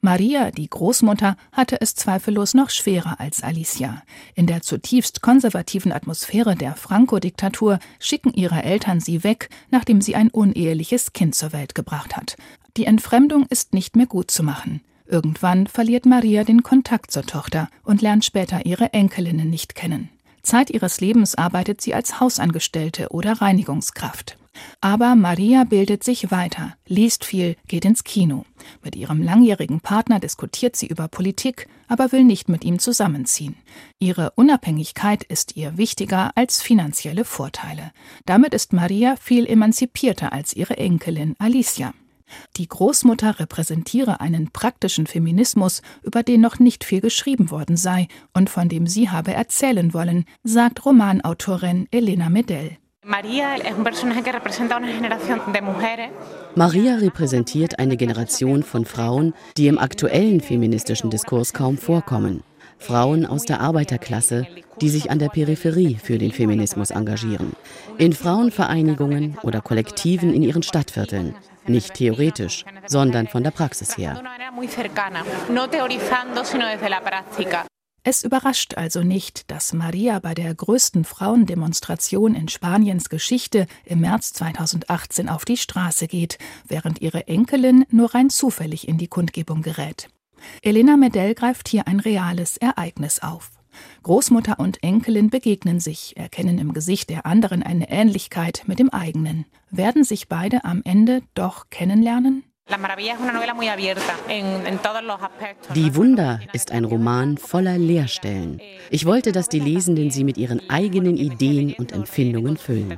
Maria, die Großmutter, hatte es zweifellos noch schwerer als Alicia. In der zutiefst konservativen Atmosphäre der Franco-Diktatur schicken ihre Eltern sie weg, nachdem sie ein uneheliches Kind zur Welt gebracht hat. Die Entfremdung ist nicht mehr gut zu machen. Irgendwann verliert Maria den Kontakt zur Tochter und lernt später ihre Enkelinnen nicht kennen. Zeit ihres Lebens arbeitet sie als Hausangestellte oder Reinigungskraft. Aber Maria bildet sich weiter, liest viel, geht ins Kino. Mit ihrem langjährigen Partner diskutiert sie über Politik, aber will nicht mit ihm zusammenziehen. Ihre Unabhängigkeit ist ihr wichtiger als finanzielle Vorteile. Damit ist Maria viel emanzipierter als ihre Enkelin Alicia. Die Großmutter repräsentiere einen praktischen Feminismus, über den noch nicht viel geschrieben worden sei und von dem sie habe erzählen wollen, sagt Romanautorin Elena Medell. Maria repräsentiert eine Generation von Frauen, die im aktuellen feministischen Diskurs kaum vorkommen. Frauen aus der Arbeiterklasse, die sich an der Peripherie für den Feminismus engagieren. In Frauenvereinigungen oder Kollektiven in ihren Stadtvierteln. Nicht theoretisch, sondern von der Praxis her. Es überrascht also nicht, dass Maria bei der größten Frauendemonstration in Spaniens Geschichte im März 2018 auf die Straße geht, während ihre Enkelin nur rein zufällig in die Kundgebung gerät. Elena Medell greift hier ein reales Ereignis auf. Großmutter und Enkelin begegnen sich, erkennen im Gesicht der anderen eine Ähnlichkeit mit dem eigenen. Werden sich beide am Ende doch kennenlernen? Die Wunder ist ein Roman voller Leerstellen. Ich wollte, dass die Lesenden sie mit ihren eigenen Ideen und Empfindungen füllen.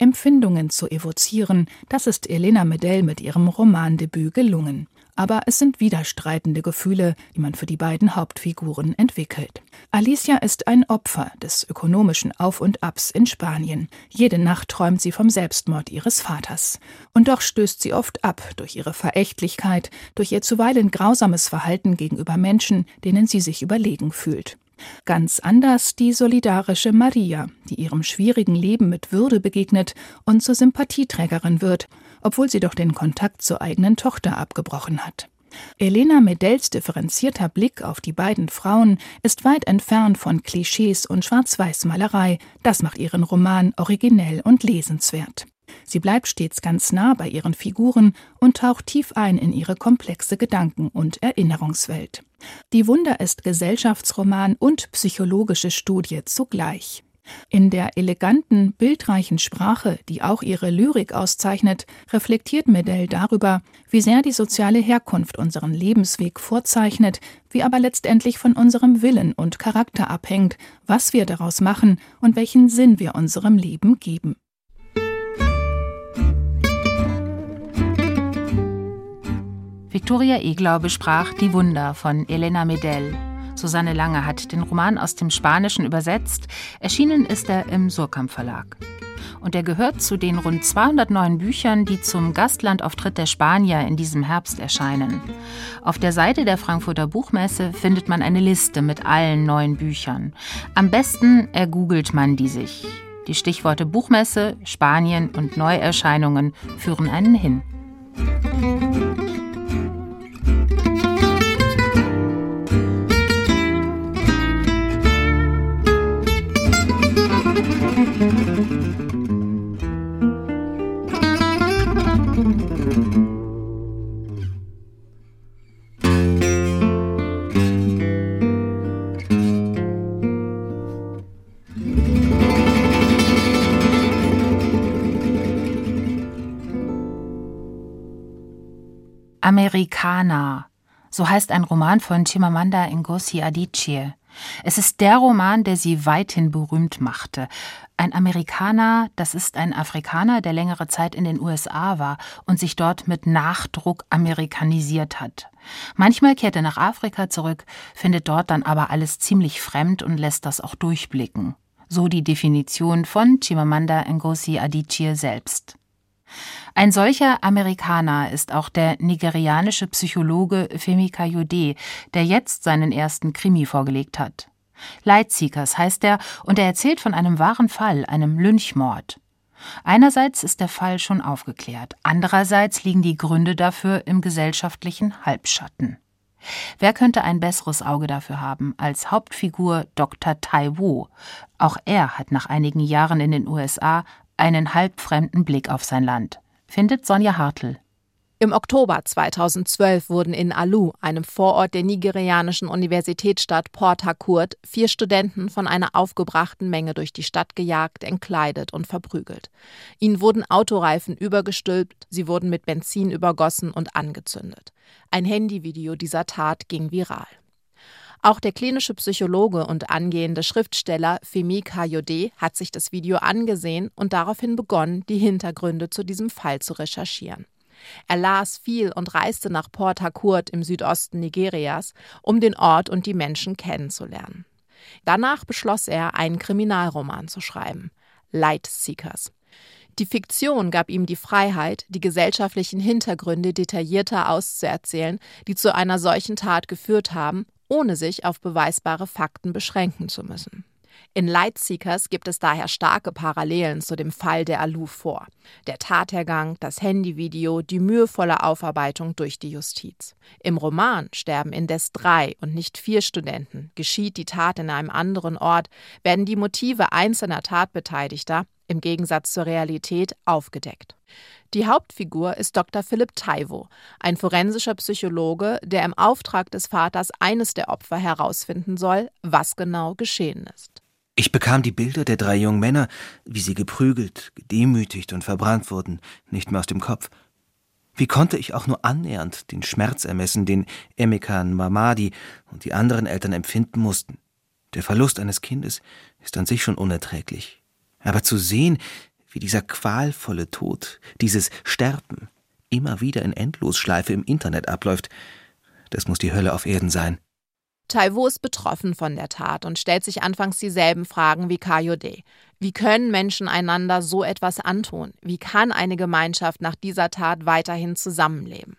Empfindungen zu evozieren, das ist Elena Medell mit ihrem Romandebüt gelungen aber es sind widerstreitende Gefühle, die man für die beiden Hauptfiguren entwickelt. Alicia ist ein Opfer des ökonomischen Auf und Abs in Spanien. Jede Nacht träumt sie vom Selbstmord ihres Vaters. Und doch stößt sie oft ab durch ihre Verächtlichkeit, durch ihr zuweilen grausames Verhalten gegenüber Menschen, denen sie sich überlegen fühlt. Ganz anders die solidarische Maria, die ihrem schwierigen Leben mit Würde begegnet und zur Sympathieträgerin wird, obwohl sie doch den Kontakt zur eigenen Tochter abgebrochen hat. Elena Medells differenzierter Blick auf die beiden Frauen ist weit entfernt von Klischees und Schwarz-Weiß-Malerei. Das macht ihren Roman originell und lesenswert. Sie bleibt stets ganz nah bei ihren Figuren und taucht tief ein in ihre komplexe Gedanken- und Erinnerungswelt. Die Wunder ist Gesellschaftsroman und psychologische Studie zugleich. In der eleganten, bildreichen Sprache, die auch ihre Lyrik auszeichnet, reflektiert Medell darüber, wie sehr die soziale Herkunft unseren Lebensweg vorzeichnet, wie aber letztendlich von unserem Willen und Charakter abhängt, was wir daraus machen und welchen Sinn wir unserem Leben geben. Viktoria Eglau besprach Die Wunder von Elena Medell. Susanne Lange hat den Roman aus dem Spanischen übersetzt. Erschienen ist er im Surkamp Verlag. Und er gehört zu den rund 209 Büchern, die zum Gastlandauftritt der Spanier in diesem Herbst erscheinen. Auf der Seite der Frankfurter Buchmesse findet man eine Liste mit allen neuen Büchern. Am besten ergoogelt man die sich. Die Stichworte Buchmesse, Spanien und Neuerscheinungen führen einen hin. So heißt ein Roman von Chimamanda Ngozi Adichie. Es ist der Roman, der sie weithin berühmt machte. Ein Amerikaner, das ist ein Afrikaner, der längere Zeit in den USA war und sich dort mit Nachdruck amerikanisiert hat. Manchmal kehrt er nach Afrika zurück, findet dort dann aber alles ziemlich fremd und lässt das auch durchblicken. So die Definition von Chimamanda Ngozi Adichie selbst. Ein solcher Amerikaner ist auch der nigerianische Psychologe Femi Kayode, der jetzt seinen ersten Krimi vorgelegt hat. Lightseekers heißt er und er erzählt von einem wahren Fall, einem Lynchmord. Einerseits ist der Fall schon aufgeklärt, andererseits liegen die Gründe dafür im gesellschaftlichen Halbschatten. Wer könnte ein besseres Auge dafür haben als Hauptfigur Dr. Taiwo? Auch er hat nach einigen Jahren in den USA einen halbfremden Blick auf sein Land, findet Sonja Hartl. Im Oktober 2012 wurden in Alu, einem Vorort der nigerianischen Universitätsstadt Port Harcourt, vier Studenten von einer aufgebrachten Menge durch die Stadt gejagt, entkleidet und verprügelt. Ihnen wurden Autoreifen übergestülpt, sie wurden mit Benzin übergossen und angezündet. Ein Handyvideo dieser Tat ging viral. Auch der klinische Psychologe und angehende Schriftsteller Femi Kayode hat sich das Video angesehen und daraufhin begonnen, die Hintergründe zu diesem Fall zu recherchieren. Er las viel und reiste nach Port Harcourt im Südosten Nigerias, um den Ort und die Menschen kennenzulernen. Danach beschloss er, einen Kriminalroman zu schreiben, Light Seekers. Die Fiktion gab ihm die Freiheit, die gesellschaftlichen Hintergründe detaillierter auszuerzählen, die zu einer solchen Tat geführt haben ohne sich auf beweisbare Fakten beschränken zu müssen. In Lightseekers gibt es daher starke Parallelen zu dem Fall der Alu vor. Der Tathergang, das Handyvideo, die mühevolle Aufarbeitung durch die Justiz. Im Roman sterben indes drei und nicht vier Studenten. Geschieht die Tat in einem anderen Ort, werden die Motive einzelner Tatbeteiligter im Gegensatz zur Realität aufgedeckt. Die Hauptfigur ist Dr. Philipp Taiwo, ein forensischer Psychologe, der im Auftrag des Vaters eines der Opfer herausfinden soll, was genau geschehen ist. Ich bekam die Bilder der drei jungen Männer, wie sie geprügelt, gedemütigt und verbrannt wurden, nicht mehr aus dem Kopf. Wie konnte ich auch nur annähernd den Schmerz ermessen, den Emikan Mamadi und die anderen Eltern empfinden mussten? Der Verlust eines Kindes ist an sich schon unerträglich. Aber zu sehen, wie dieser qualvolle Tod, dieses Sterben, immer wieder in Endlosschleife im Internet abläuft, das muss die Hölle auf Erden sein. Taiwo ist betroffen von der Tat und stellt sich anfangs dieselben Fragen wie Kayode. Wie können Menschen einander so etwas antun? Wie kann eine Gemeinschaft nach dieser Tat weiterhin zusammenleben?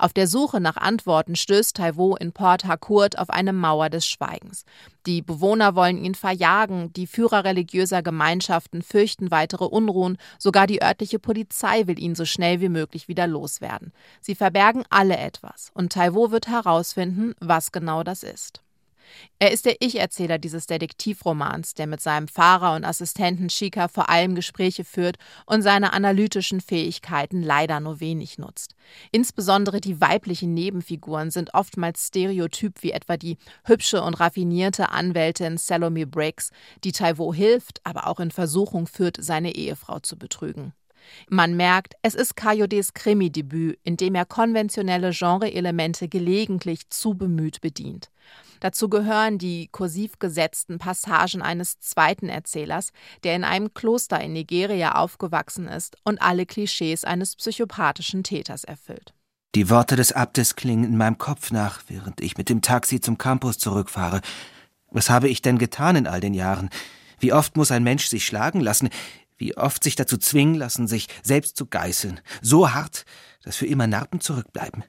Auf der Suche nach Antworten stößt Taiwo in Port Harcourt auf eine Mauer des Schweigens. Die Bewohner wollen ihn verjagen, die Führer religiöser Gemeinschaften fürchten weitere Unruhen, sogar die örtliche Polizei will ihn so schnell wie möglich wieder loswerden. Sie verbergen alle etwas, und Taiwo wird herausfinden, was genau das ist. Er ist der Ich-Erzähler dieses Detektivromans, der mit seinem Fahrer und Assistenten Chica vor allem Gespräche führt und seine analytischen Fähigkeiten leider nur wenig nutzt. Insbesondere die weiblichen Nebenfiguren sind oftmals stereotyp, wie etwa die hübsche und raffinierte Anwältin Salome Briggs, die Taiwo hilft, aber auch in Versuchung führt, seine Ehefrau zu betrügen. Man merkt, es ist Kayodes Krimi-Debüt, in dem er konventionelle Genreelemente gelegentlich zu bemüht bedient. Dazu gehören die kursiv gesetzten Passagen eines zweiten Erzählers, der in einem Kloster in Nigeria aufgewachsen ist und alle Klischees eines psychopathischen Täters erfüllt. Die Worte des Abtes klingen in meinem Kopf nach, während ich mit dem Taxi zum Campus zurückfahre. Was habe ich denn getan in all den Jahren? Wie oft muss ein Mensch sich schlagen lassen? Wie oft sich dazu zwingen lassen, sich selbst zu geißeln? So hart, dass für immer Narben zurückbleiben.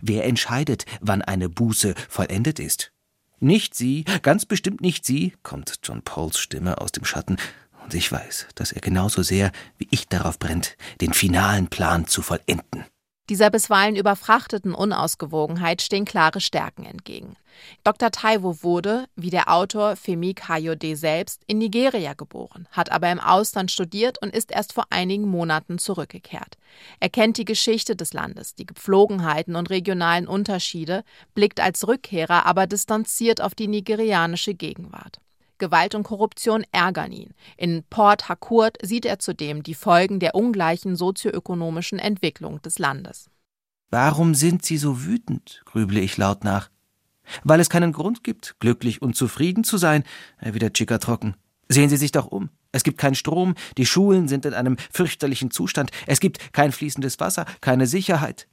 Wer entscheidet, wann eine Buße vollendet ist? Nicht Sie, ganz bestimmt nicht Sie, kommt John Pauls Stimme aus dem Schatten, und ich weiß, dass er genauso sehr wie ich darauf brennt, den finalen Plan zu vollenden. Dieser bisweilen überfrachteten Unausgewogenheit stehen klare Stärken entgegen. Dr. Taiwo wurde, wie der Autor Femi Kayode selbst, in Nigeria geboren, hat aber im Ausland studiert und ist erst vor einigen Monaten zurückgekehrt. Er kennt die Geschichte des Landes, die Gepflogenheiten und regionalen Unterschiede, blickt als Rückkehrer aber distanziert auf die nigerianische Gegenwart. Gewalt und Korruption ärgern ihn. In Port Harcourt sieht er zudem die Folgen der ungleichen sozioökonomischen Entwicklung des Landes. Warum sind Sie so wütend? grüble ich laut nach. Weil es keinen Grund gibt, glücklich und zufrieden zu sein, erwidert Chica trocken. Sehen Sie sich doch um. Es gibt keinen Strom, die Schulen sind in einem fürchterlichen Zustand, es gibt kein fließendes Wasser, keine Sicherheit.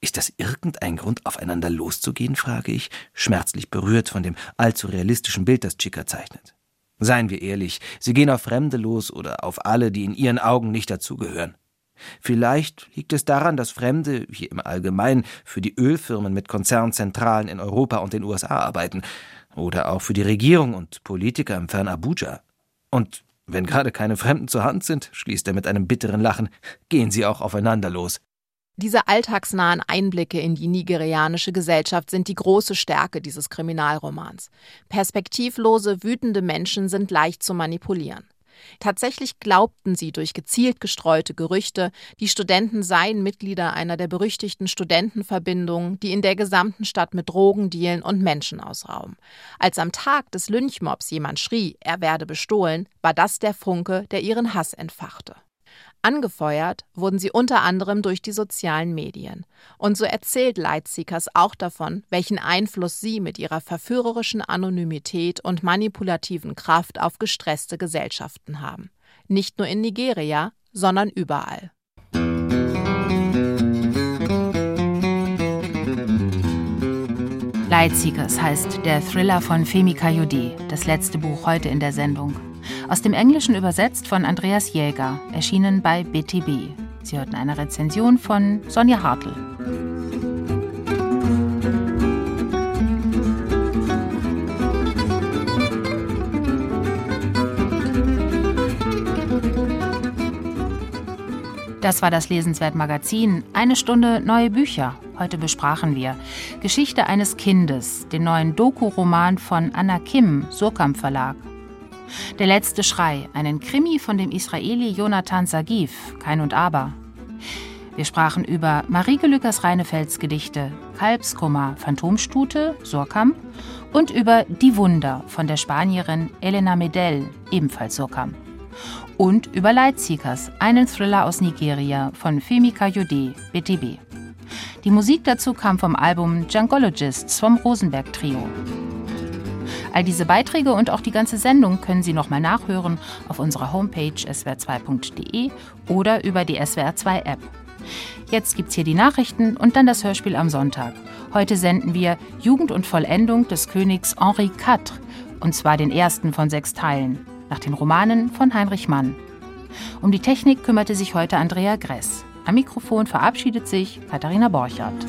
Ist das irgendein Grund, aufeinander loszugehen, frage ich, schmerzlich berührt von dem allzu realistischen Bild, das Chica zeichnet. Seien wir ehrlich, sie gehen auf Fremde los oder auf alle, die in ihren Augen nicht dazugehören. Vielleicht liegt es daran, dass Fremde, wie im Allgemeinen, für die Ölfirmen mit Konzernzentralen in Europa und den USA arbeiten, oder auch für die Regierung und Politiker im fern Abuja. Und wenn gerade keine Fremden zur Hand sind, schließt er mit einem bitteren Lachen, gehen sie auch aufeinander los. Diese alltagsnahen Einblicke in die nigerianische Gesellschaft sind die große Stärke dieses Kriminalromans. Perspektivlose, wütende Menschen sind leicht zu manipulieren. Tatsächlich glaubten sie durch gezielt gestreute Gerüchte, die Studenten seien Mitglieder einer der berüchtigten Studentenverbindungen, die in der gesamten Stadt mit Drogen dealen und Menschen ausrauben. Als am Tag des Lynchmobs jemand schrie, er werde bestohlen, war das der Funke, der ihren Hass entfachte. Angefeuert wurden sie unter anderem durch die sozialen Medien. Und so erzählt Lightseekers auch davon, welchen Einfluss sie mit ihrer verführerischen Anonymität und manipulativen Kraft auf gestresste Gesellschaften haben. Nicht nur in Nigeria, sondern überall. Lightseekers heißt der Thriller von Femi Kayode, das letzte Buch heute in der Sendung. Aus dem Englischen übersetzt von Andreas Jäger, erschienen bei BTB. Sie hörten eine Rezension von Sonja Hartl. Das war das Lesenswert Magazin. Eine Stunde neue Bücher. Heute besprachen wir Geschichte eines Kindes, den neuen Doku-Roman von Anna Kim, Surkamp Verlag. Der letzte Schrei, einen Krimi von dem Israeli Jonathan Sagif, Kein und Aber. Wir sprachen über Marieke Lückers Reinefelds Gedichte Kalbskummer, Phantomstute, Surkamp und über Die Wunder von der Spanierin Elena Medel, ebenfalls Surkamp. Und über Lightseekers, einen Thriller aus Nigeria von Femi Kayode, BTB. Die Musik dazu kam vom Album Jungologists vom Rosenberg Trio. All diese Beiträge und auch die ganze Sendung können Sie nochmal nachhören auf unserer Homepage swr2.de oder über die SWR2 App. Jetzt gibt's hier die Nachrichten und dann das Hörspiel am Sonntag. Heute senden wir Jugend und Vollendung des Königs Henri IV, und zwar den ersten von sechs Teilen, nach den Romanen von Heinrich Mann. Um die Technik kümmerte sich heute Andrea Gress. Am Mikrofon verabschiedet sich Katharina Borchardt.